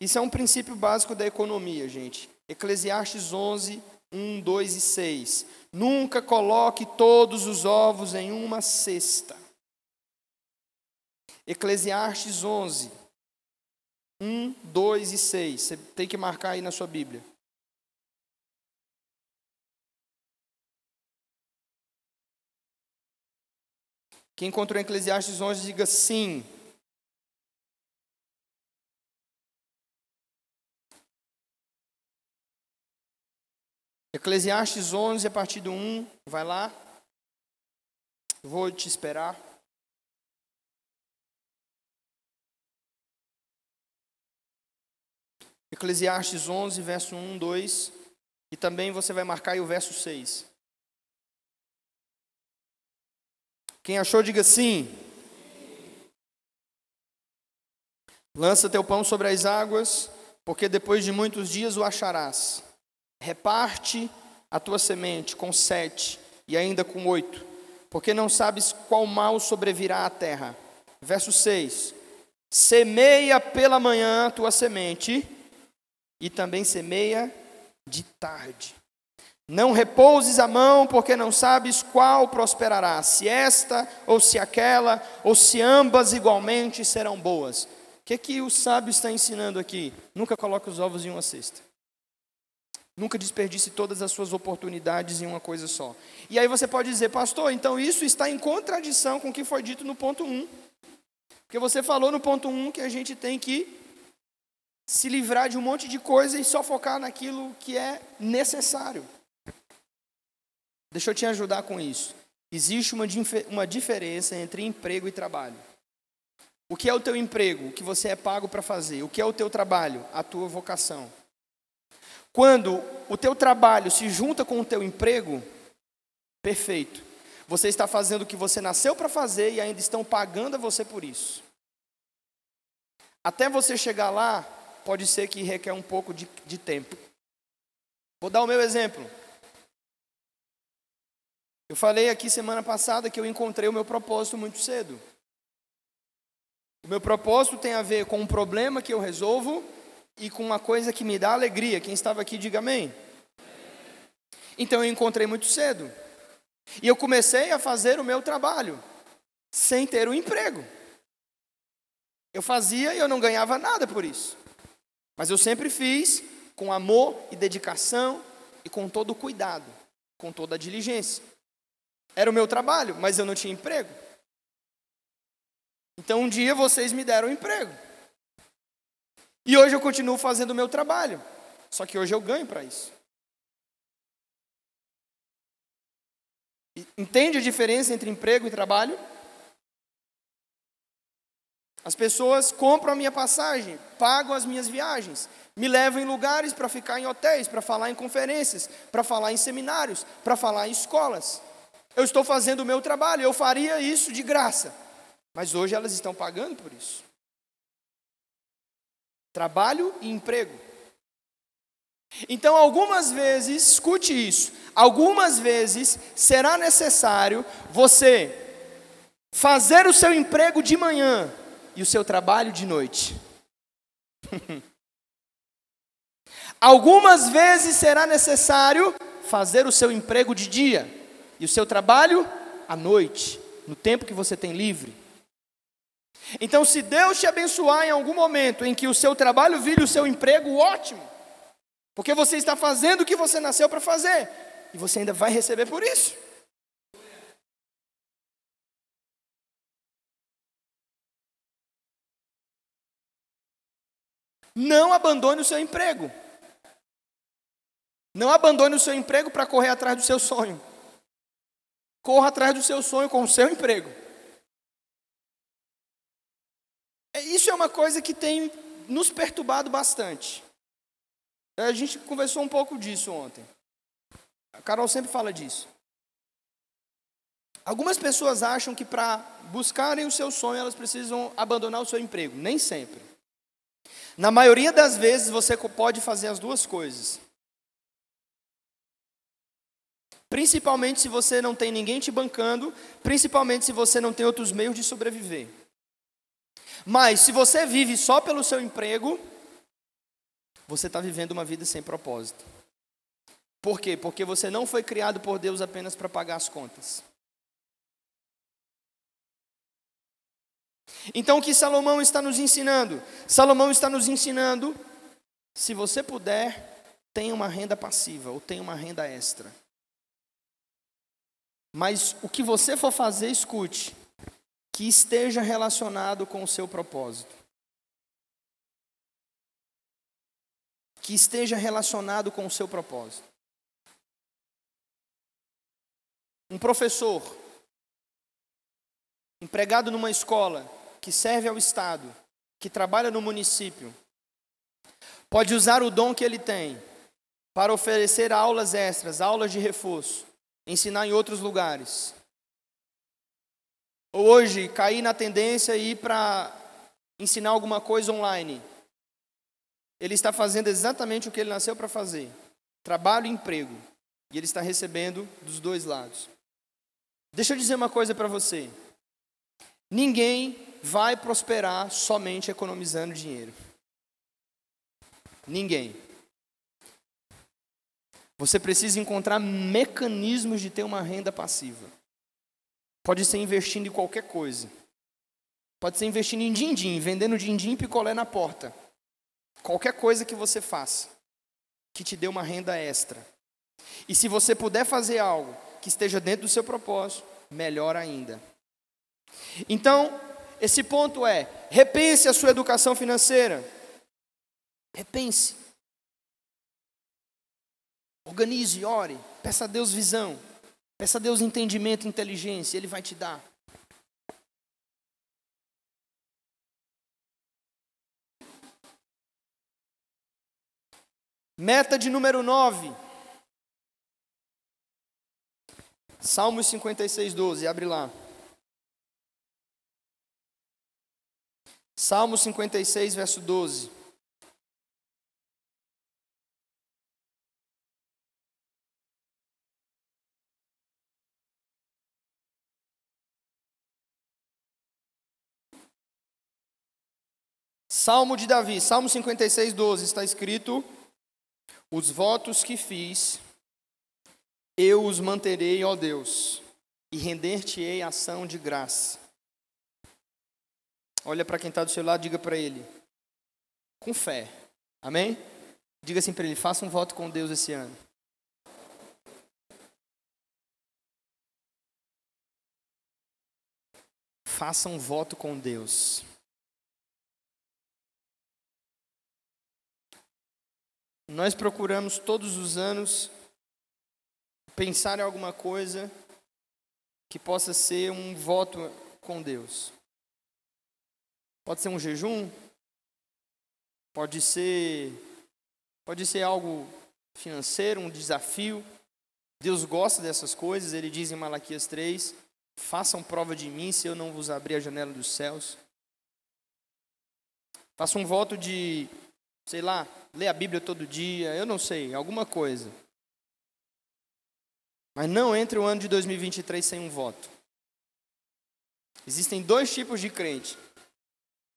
Isso é um princípio básico da economia, gente. Eclesiastes 11, 1, 2 e 6. Nunca coloque todos os ovos em uma cesta. Eclesiastes 11, 1, 2 e 6. Você tem que marcar aí na sua Bíblia. Quem encontrou Eclesiastes 11, diga sim. Eclesiastes 11, a partir do 1, vai lá. Vou te esperar. Eclesiastes 11, verso 1, 2. E também você vai marcar aí o verso 6. Quem achou, diga sim. Lança teu pão sobre as águas, porque depois de muitos dias o acharás. Reparte a tua semente com sete e ainda com oito, porque não sabes qual mal sobrevirá à terra. Verso 6: Semeia pela manhã a tua semente, e também semeia de tarde. Não repouses a mão, porque não sabes qual prosperará, se esta ou se aquela, ou se ambas igualmente serão boas. O que, que o sábio está ensinando aqui? Nunca coloque os ovos em uma cesta. Nunca desperdice todas as suas oportunidades em uma coisa só. E aí você pode dizer, pastor, então isso está em contradição com o que foi dito no ponto 1. Porque você falou no ponto 1 que a gente tem que se livrar de um monte de coisa e só focar naquilo que é necessário. Deixa eu te ajudar com isso. Existe uma, uma diferença entre emprego e trabalho. O que é o teu emprego? O que você é pago para fazer. O que é o teu trabalho? A tua vocação. Quando o teu trabalho se junta com o teu emprego, perfeito. Você está fazendo o que você nasceu para fazer e ainda estão pagando a você por isso. Até você chegar lá, pode ser que requer um pouco de, de tempo. Vou dar o meu exemplo. Eu falei aqui semana passada que eu encontrei o meu propósito muito cedo. O meu propósito tem a ver com um problema que eu resolvo e com uma coisa que me dá alegria. Quem estava aqui, diga amém. Então eu encontrei muito cedo. E eu comecei a fazer o meu trabalho sem ter um emprego. Eu fazia e eu não ganhava nada por isso. Mas eu sempre fiz com amor e dedicação e com todo o cuidado, com toda a diligência. Era o meu trabalho, mas eu não tinha emprego. Então um dia vocês me deram um emprego. E hoje eu continuo fazendo o meu trabalho. Só que hoje eu ganho para isso. Entende a diferença entre emprego e trabalho? As pessoas compram a minha passagem, pagam as minhas viagens, me levam em lugares para ficar em hotéis, para falar em conferências, para falar em seminários, para falar em escolas. Eu estou fazendo o meu trabalho, eu faria isso de graça. Mas hoje elas estão pagando por isso. Trabalho e emprego. Então, algumas vezes, escute isso, algumas vezes será necessário você fazer o seu emprego de manhã e o seu trabalho de noite. algumas vezes será necessário fazer o seu emprego de dia e o seu trabalho à noite, no tempo que você tem livre. Então, se Deus te abençoar em algum momento em que o seu trabalho vire o seu emprego, ótimo, porque você está fazendo o que você nasceu para fazer, e você ainda vai receber por isso. Não abandone o seu emprego. Não abandone o seu emprego para correr atrás do seu sonho. Corra atrás do seu sonho com o seu emprego. Isso é uma coisa que tem nos perturbado bastante. A gente conversou um pouco disso ontem. A Carol sempre fala disso. Algumas pessoas acham que para buscarem o seu sonho elas precisam abandonar o seu emprego. Nem sempre. Na maioria das vezes você pode fazer as duas coisas. Principalmente se você não tem ninguém te bancando, principalmente se você não tem outros meios de sobreviver. Mas se você vive só pelo seu emprego, você está vivendo uma vida sem propósito. Por quê? Porque você não foi criado por Deus apenas para pagar as contas. Então o que Salomão está nos ensinando? Salomão está nos ensinando, se você puder, tenha uma renda passiva ou tenha uma renda extra. Mas o que você for fazer, escute, que esteja relacionado com o seu propósito. Que esteja relacionado com o seu propósito. Um professor, empregado numa escola, que serve ao Estado, que trabalha no município, pode usar o dom que ele tem para oferecer aulas extras, aulas de reforço, ensinar em outros lugares. Ou hoje cair na tendência e ir para ensinar alguma coisa online. Ele está fazendo exatamente o que ele nasceu para fazer: trabalho e emprego. E ele está recebendo dos dois lados. Deixa eu dizer uma coisa para você. Ninguém vai prosperar somente economizando dinheiro. Ninguém. Você precisa encontrar mecanismos de ter uma renda passiva. Pode ser investindo em qualquer coisa. Pode ser investindo em din-din, vendendo din-din e picolé na porta. Qualquer coisa que você faça que te dê uma renda extra. E se você puder fazer algo que esteja dentro do seu propósito, melhor ainda. Então, esse ponto é: repense a sua educação financeira. Repense. Organize, ore, peça a Deus visão, peça a Deus entendimento, inteligência, Ele vai te dar. Meta de número 9. Salmos 56, 12, abre lá. Salmo 56, verso 12. Salmo de Davi, Salmo 56, 12, está escrito: Os votos que fiz, eu os manterei, ó Deus, e render-te-ei ação de graça. Olha para quem está do seu lado, diga para ele, com fé, amém? Diga assim para ele: faça um voto com Deus esse ano. Faça um voto com Deus. Nós procuramos todos os anos pensar em alguma coisa que possa ser um voto com Deus. Pode ser um jejum, pode ser pode ser algo financeiro, um desafio. Deus gosta dessas coisas, ele diz em Malaquias 3: "Façam prova de mim se eu não vos abrir a janela dos céus". Faça um voto de, sei lá, ler a Bíblia todo dia, eu não sei, alguma coisa. Mas não entre o ano de 2023 sem um voto. Existem dois tipos de crente: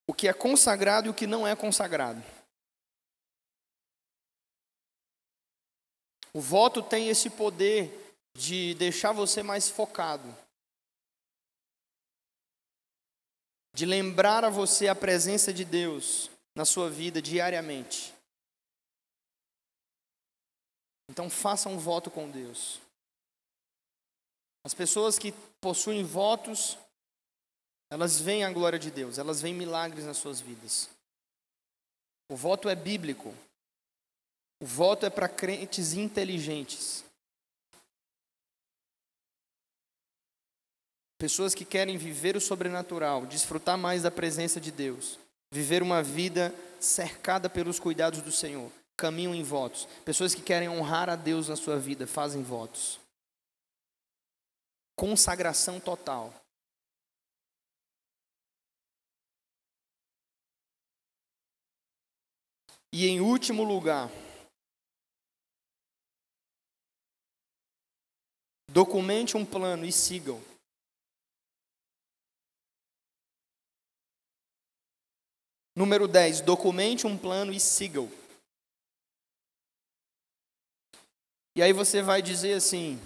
o que é consagrado e o que não é consagrado. O voto tem esse poder de deixar você mais focado, de lembrar a você a presença de Deus na sua vida diariamente. Então faça um voto com Deus. As pessoas que possuem votos, elas veem a glória de Deus, elas veem milagres nas suas vidas. O voto é bíblico. O voto é para crentes inteligentes. Pessoas que querem viver o sobrenatural, desfrutar mais da presença de Deus, viver uma vida cercada pelos cuidados do Senhor caminham em votos. Pessoas que querem honrar a Deus na sua vida fazem votos. Consagração total. E em último lugar, documente um plano e sigam. Número 10, documente um plano e sigam. E aí você vai dizer assim: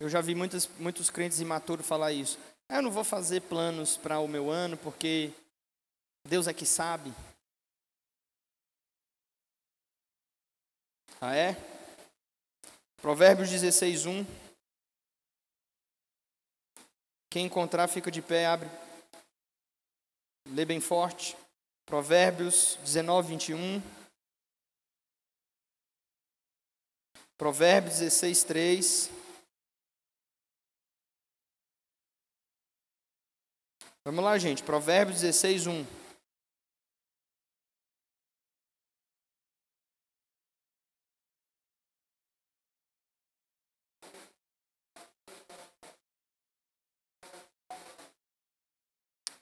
Eu já vi muitos, muitos crentes imaturos falar isso. Ah, eu não vou fazer planos para o meu ano porque Deus é que sabe. Ah, é? Provérbios 16, 1. Quem encontrar, fica de pé, abre. Lê bem forte. Provérbios 19, 21. Provérbios 16, 3. Vamos lá, gente. Provérbios 16, 1.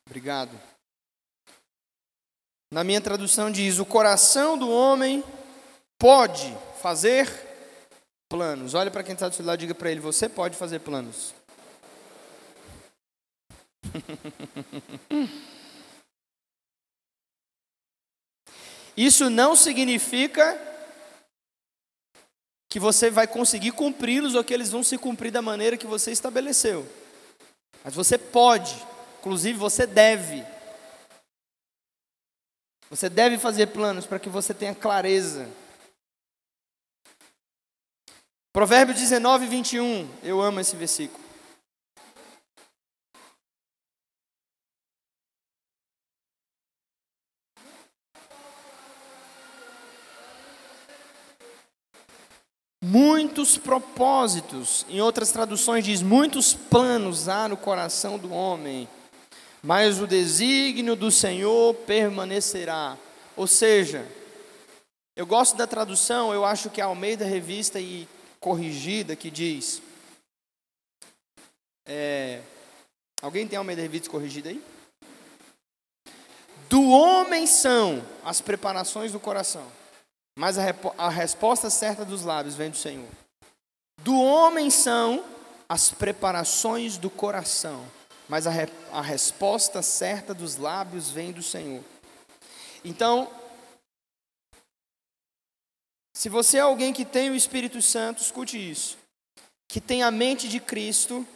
Obrigado. Na minha tradução diz: O coração do homem pode fazer planos. Olha para quem está do seu lado, diga para ele: Você pode fazer planos. Isso não significa que você vai conseguir cumpri-los ou que eles vão se cumprir da maneira que você estabeleceu. Mas você pode, inclusive você deve. Você deve fazer planos para que você tenha clareza. Provérbios 19, 21. Eu amo esse versículo. Muitos propósitos, em outras traduções diz, muitos planos há no coração do homem, mas o desígnio do Senhor permanecerá. Ou seja, eu gosto da tradução, eu acho que é Almeida Revista e Corrigida que diz. É, alguém tem Almeida Revista Corrigida aí? Do homem são as preparações do coração mas a, a resposta certa dos lábios vem do Senhor. Do homem são as preparações do coração, mas a, re, a resposta certa dos lábios vem do Senhor. Então, se você é alguém que tem o Espírito Santo, escute isso. Que tem a mente de Cristo,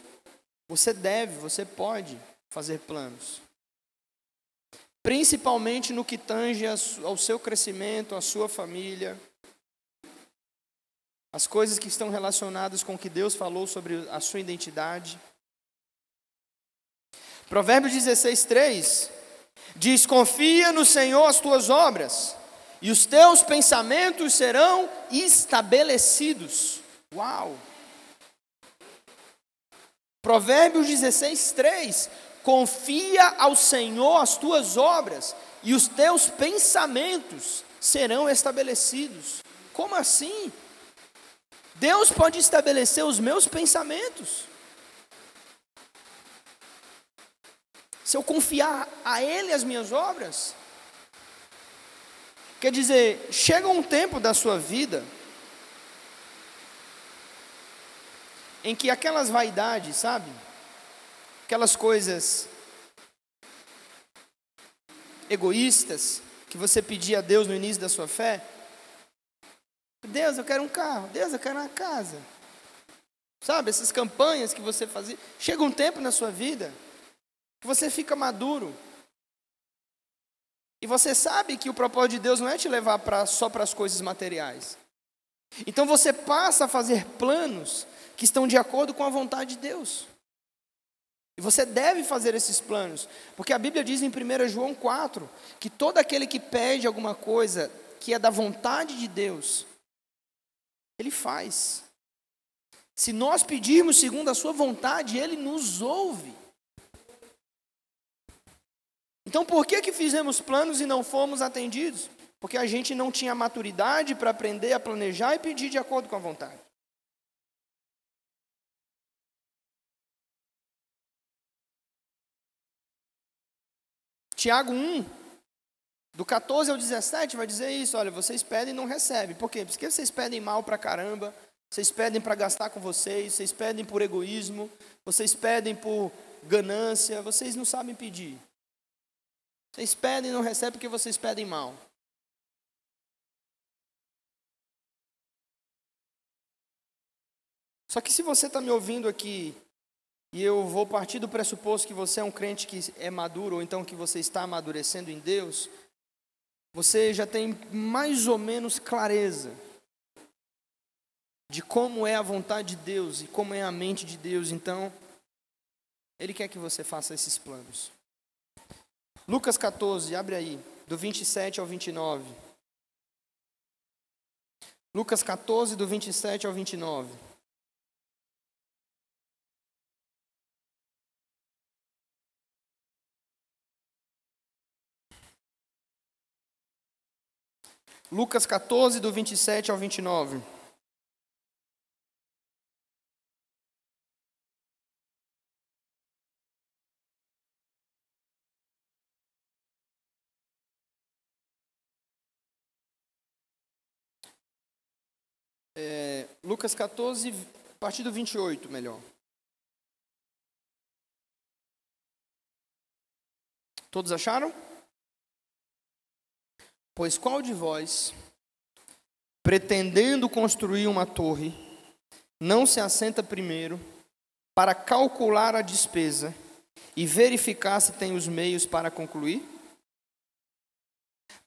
você deve, você pode fazer planos principalmente no que tange ao seu crescimento, à sua família, as coisas que estão relacionadas com o que Deus falou sobre a sua identidade. Provérbios 16, 3 diz: Confia no Senhor as tuas obras, e os teus pensamentos serão estabelecidos. Uau! Provérbios 16, 3 Confia ao Senhor as tuas obras e os teus pensamentos serão estabelecidos. Como assim? Deus pode estabelecer os meus pensamentos. Se eu confiar a Ele as minhas obras. Quer dizer, chega um tempo da sua vida em que aquelas vaidades, sabe? aquelas coisas egoístas que você pedia a Deus no início da sua fé. Deus, eu quero um carro. Deus, eu quero uma casa. Sabe, essas campanhas que você fazia. Chega um tempo na sua vida que você fica maduro. E você sabe que o propósito de Deus não é te levar pra, só para as coisas materiais. Então você passa a fazer planos que estão de acordo com a vontade de Deus. E você deve fazer esses planos, porque a Bíblia diz em 1 João 4 que todo aquele que pede alguma coisa que é da vontade de Deus, ele faz. Se nós pedirmos segundo a Sua vontade, Ele nos ouve. Então, por que, que fizemos planos e não fomos atendidos? Porque a gente não tinha maturidade para aprender a planejar e pedir de acordo com a vontade. Tiago 1, do 14 ao 17, vai dizer isso: olha, vocês pedem e não recebem. Por quê? Porque vocês pedem mal pra caramba, vocês pedem para gastar com vocês, vocês pedem por egoísmo, vocês pedem por ganância, vocês não sabem pedir. Vocês pedem e não recebem porque vocês pedem mal. Só que se você está me ouvindo aqui e eu vou partir do pressuposto que você é um crente que é maduro, ou então que você está amadurecendo em Deus, você já tem mais ou menos clareza de como é a vontade de Deus e como é a mente de Deus, então, Ele quer que você faça esses planos. Lucas 14, abre aí, do 27 ao 29. Lucas 14, do 27 ao 29. Lucas 14, do 27 ao 29. Lucas 14, a partir do 28, melhor. Todos acharam? Pois qual de vós, pretendendo construir uma torre, não se assenta primeiro para calcular a despesa e verificar se tem os meios para concluir?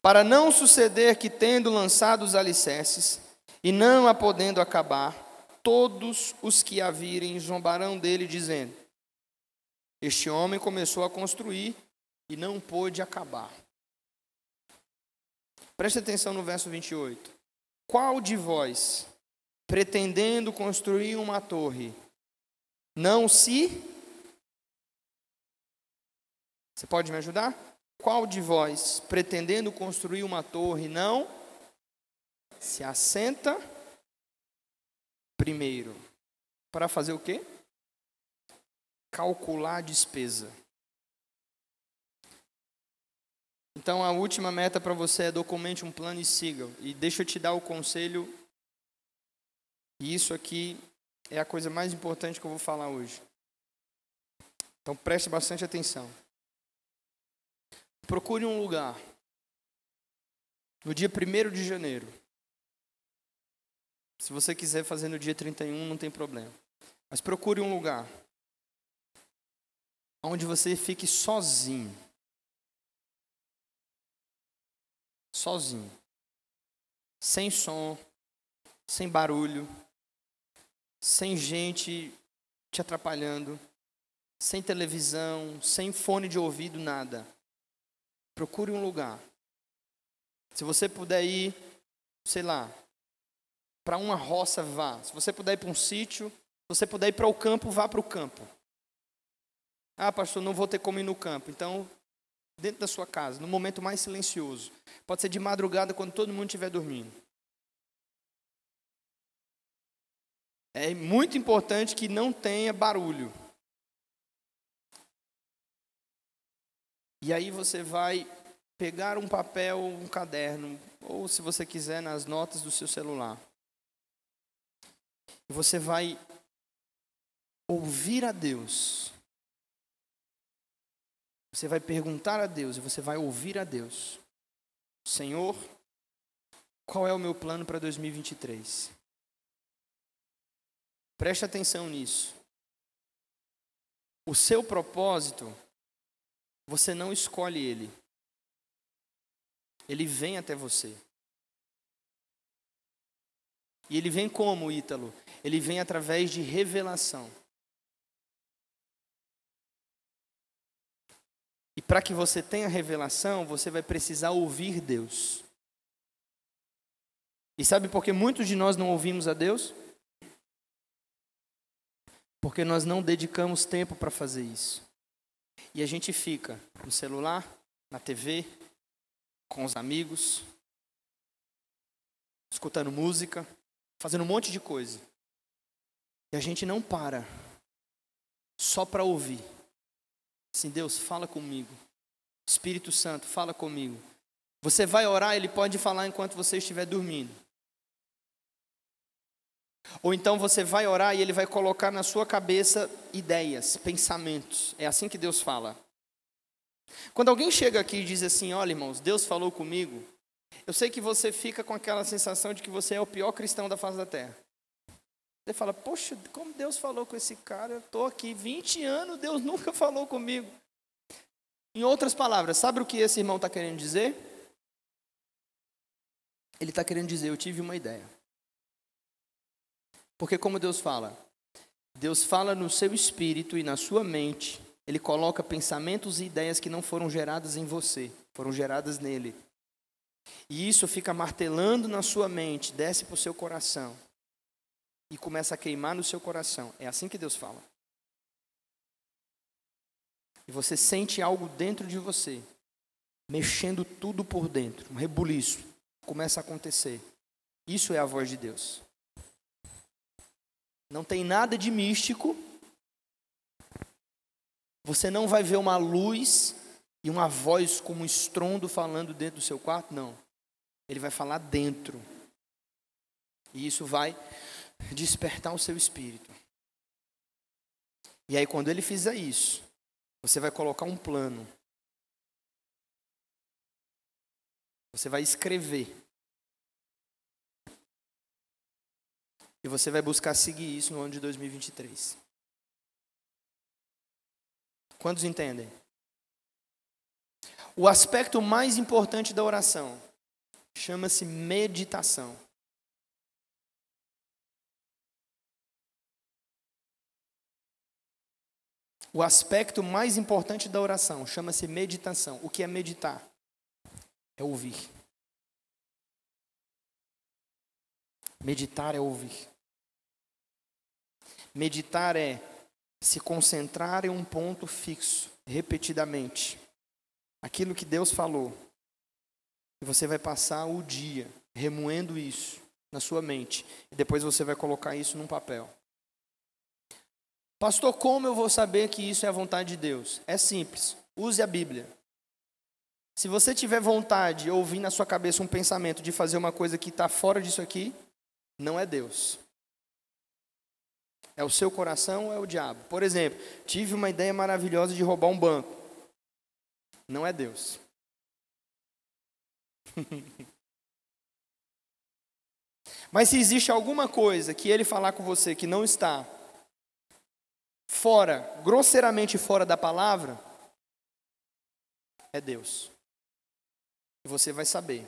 Para não suceder que, tendo lançado os alicerces e não a podendo acabar, todos os que a virem zombarão dele, dizendo: Este homem começou a construir e não pôde acabar. Preste atenção no verso 28. Qual de vós, pretendendo construir uma torre, não se. Você pode me ajudar? Qual de vós, pretendendo construir uma torre, não se assenta primeiro? Para fazer o quê? Calcular a despesa. Então a última meta para você é documente um plano e siga. E deixa eu te dar o conselho. E isso aqui é a coisa mais importante que eu vou falar hoje. Então preste bastante atenção. Procure um lugar. No dia 1 de janeiro. Se você quiser fazer no dia 31, não tem problema. Mas procure um lugar onde você fique sozinho. sozinho, sem som, sem barulho, sem gente te atrapalhando, sem televisão, sem fone de ouvido, nada. Procure um lugar. Se você puder ir, sei lá, para uma roça, vá. Se você puder ir para um sítio, se você puder ir para o campo, vá para o campo. Ah, pastor, não vou ter como ir no campo. Então, dentro da sua casa, no momento mais silencioso. Pode ser de madrugada, quando todo mundo estiver dormindo. É muito importante que não tenha barulho. E aí você vai pegar um papel, um caderno, ou se você quiser, nas notas do seu celular. Você vai ouvir a Deus você vai perguntar a Deus e você vai ouvir a Deus: Senhor, qual é o meu plano para 2023? Preste atenção nisso. O seu propósito, você não escolhe ele. Ele vem até você. E ele vem como, Ítalo? Ele vem através de revelação. E para que você tenha revelação, você vai precisar ouvir Deus. E sabe por que muitos de nós não ouvimos a Deus? Porque nós não dedicamos tempo para fazer isso. E a gente fica no celular, na TV, com os amigos, escutando música, fazendo um monte de coisa. E a gente não para só para ouvir. Assim, Deus, fala comigo. Espírito Santo, fala comigo. Você vai orar, ele pode falar enquanto você estiver dormindo. Ou então você vai orar e ele vai colocar na sua cabeça ideias, pensamentos. É assim que Deus fala. Quando alguém chega aqui e diz assim: Olha, irmãos, Deus falou comigo. Eu sei que você fica com aquela sensação de que você é o pior cristão da face da terra. Você fala, poxa, como Deus falou com esse cara? Eu estou aqui 20 anos, Deus nunca falou comigo. Em outras palavras, sabe o que esse irmão está querendo dizer? Ele está querendo dizer, eu tive uma ideia. Porque como Deus fala? Deus fala no seu espírito e na sua mente. Ele coloca pensamentos e ideias que não foram geradas em você, foram geradas nele. E isso fica martelando na sua mente, desce para o seu coração e começa a queimar no seu coração. É assim que Deus fala. E você sente algo dentro de você, mexendo tudo por dentro, um rebuliço, começa a acontecer. Isso é a voz de Deus. Não tem nada de místico. Você não vai ver uma luz e uma voz como um estrondo falando dentro do seu quarto, não. Ele vai falar dentro. E isso vai despertar o seu espírito. E aí, quando ele fizer isso, você vai colocar um plano. Você vai escrever. E você vai buscar seguir isso no ano de 2023. Quantos entendem? O aspecto mais importante da oração chama-se meditação. O aspecto mais importante da oração chama-se meditação. O que é meditar? É ouvir. Meditar é ouvir. Meditar é se concentrar em um ponto fixo, repetidamente. Aquilo que Deus falou. E você vai passar o dia remoendo isso na sua mente. E depois você vai colocar isso num papel. Pastor, como eu vou saber que isso é a vontade de Deus? É simples. Use a Bíblia. Se você tiver vontade, ouvir na sua cabeça um pensamento de fazer uma coisa que está fora disso aqui, não é Deus. É o seu coração ou é o diabo? Por exemplo, tive uma ideia maravilhosa de roubar um banco. Não é Deus. Mas se existe alguma coisa que ele falar com você que não está fora, grosseiramente fora da palavra, é Deus. E você vai saber.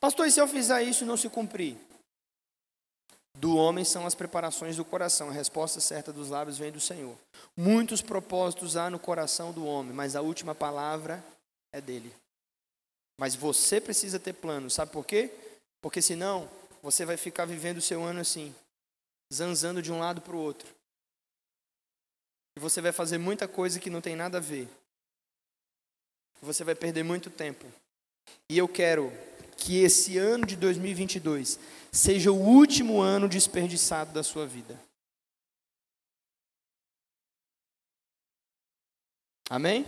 Pastor, e se eu fizer isso e não se cumprir? Do homem são as preparações do coração, a resposta certa dos lábios vem do Senhor. Muitos propósitos há no coração do homem, mas a última palavra é dele. Mas você precisa ter plano, sabe por quê? Porque senão você vai ficar vivendo o seu ano assim, zanzando de um lado para o outro. E você vai fazer muita coisa que não tem nada a ver. Você vai perder muito tempo. E eu quero que esse ano de 2022 seja o último ano desperdiçado da sua vida. Amém?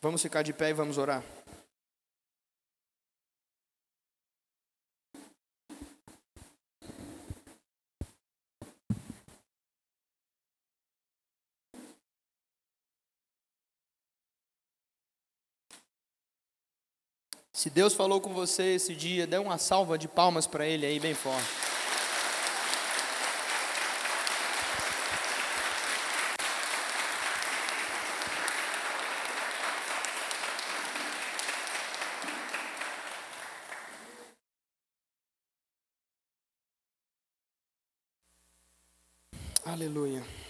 Vamos ficar de pé e vamos orar. Se Deus falou com você esse dia, dê uma salva de palmas para Ele aí, bem forte. Aleluia.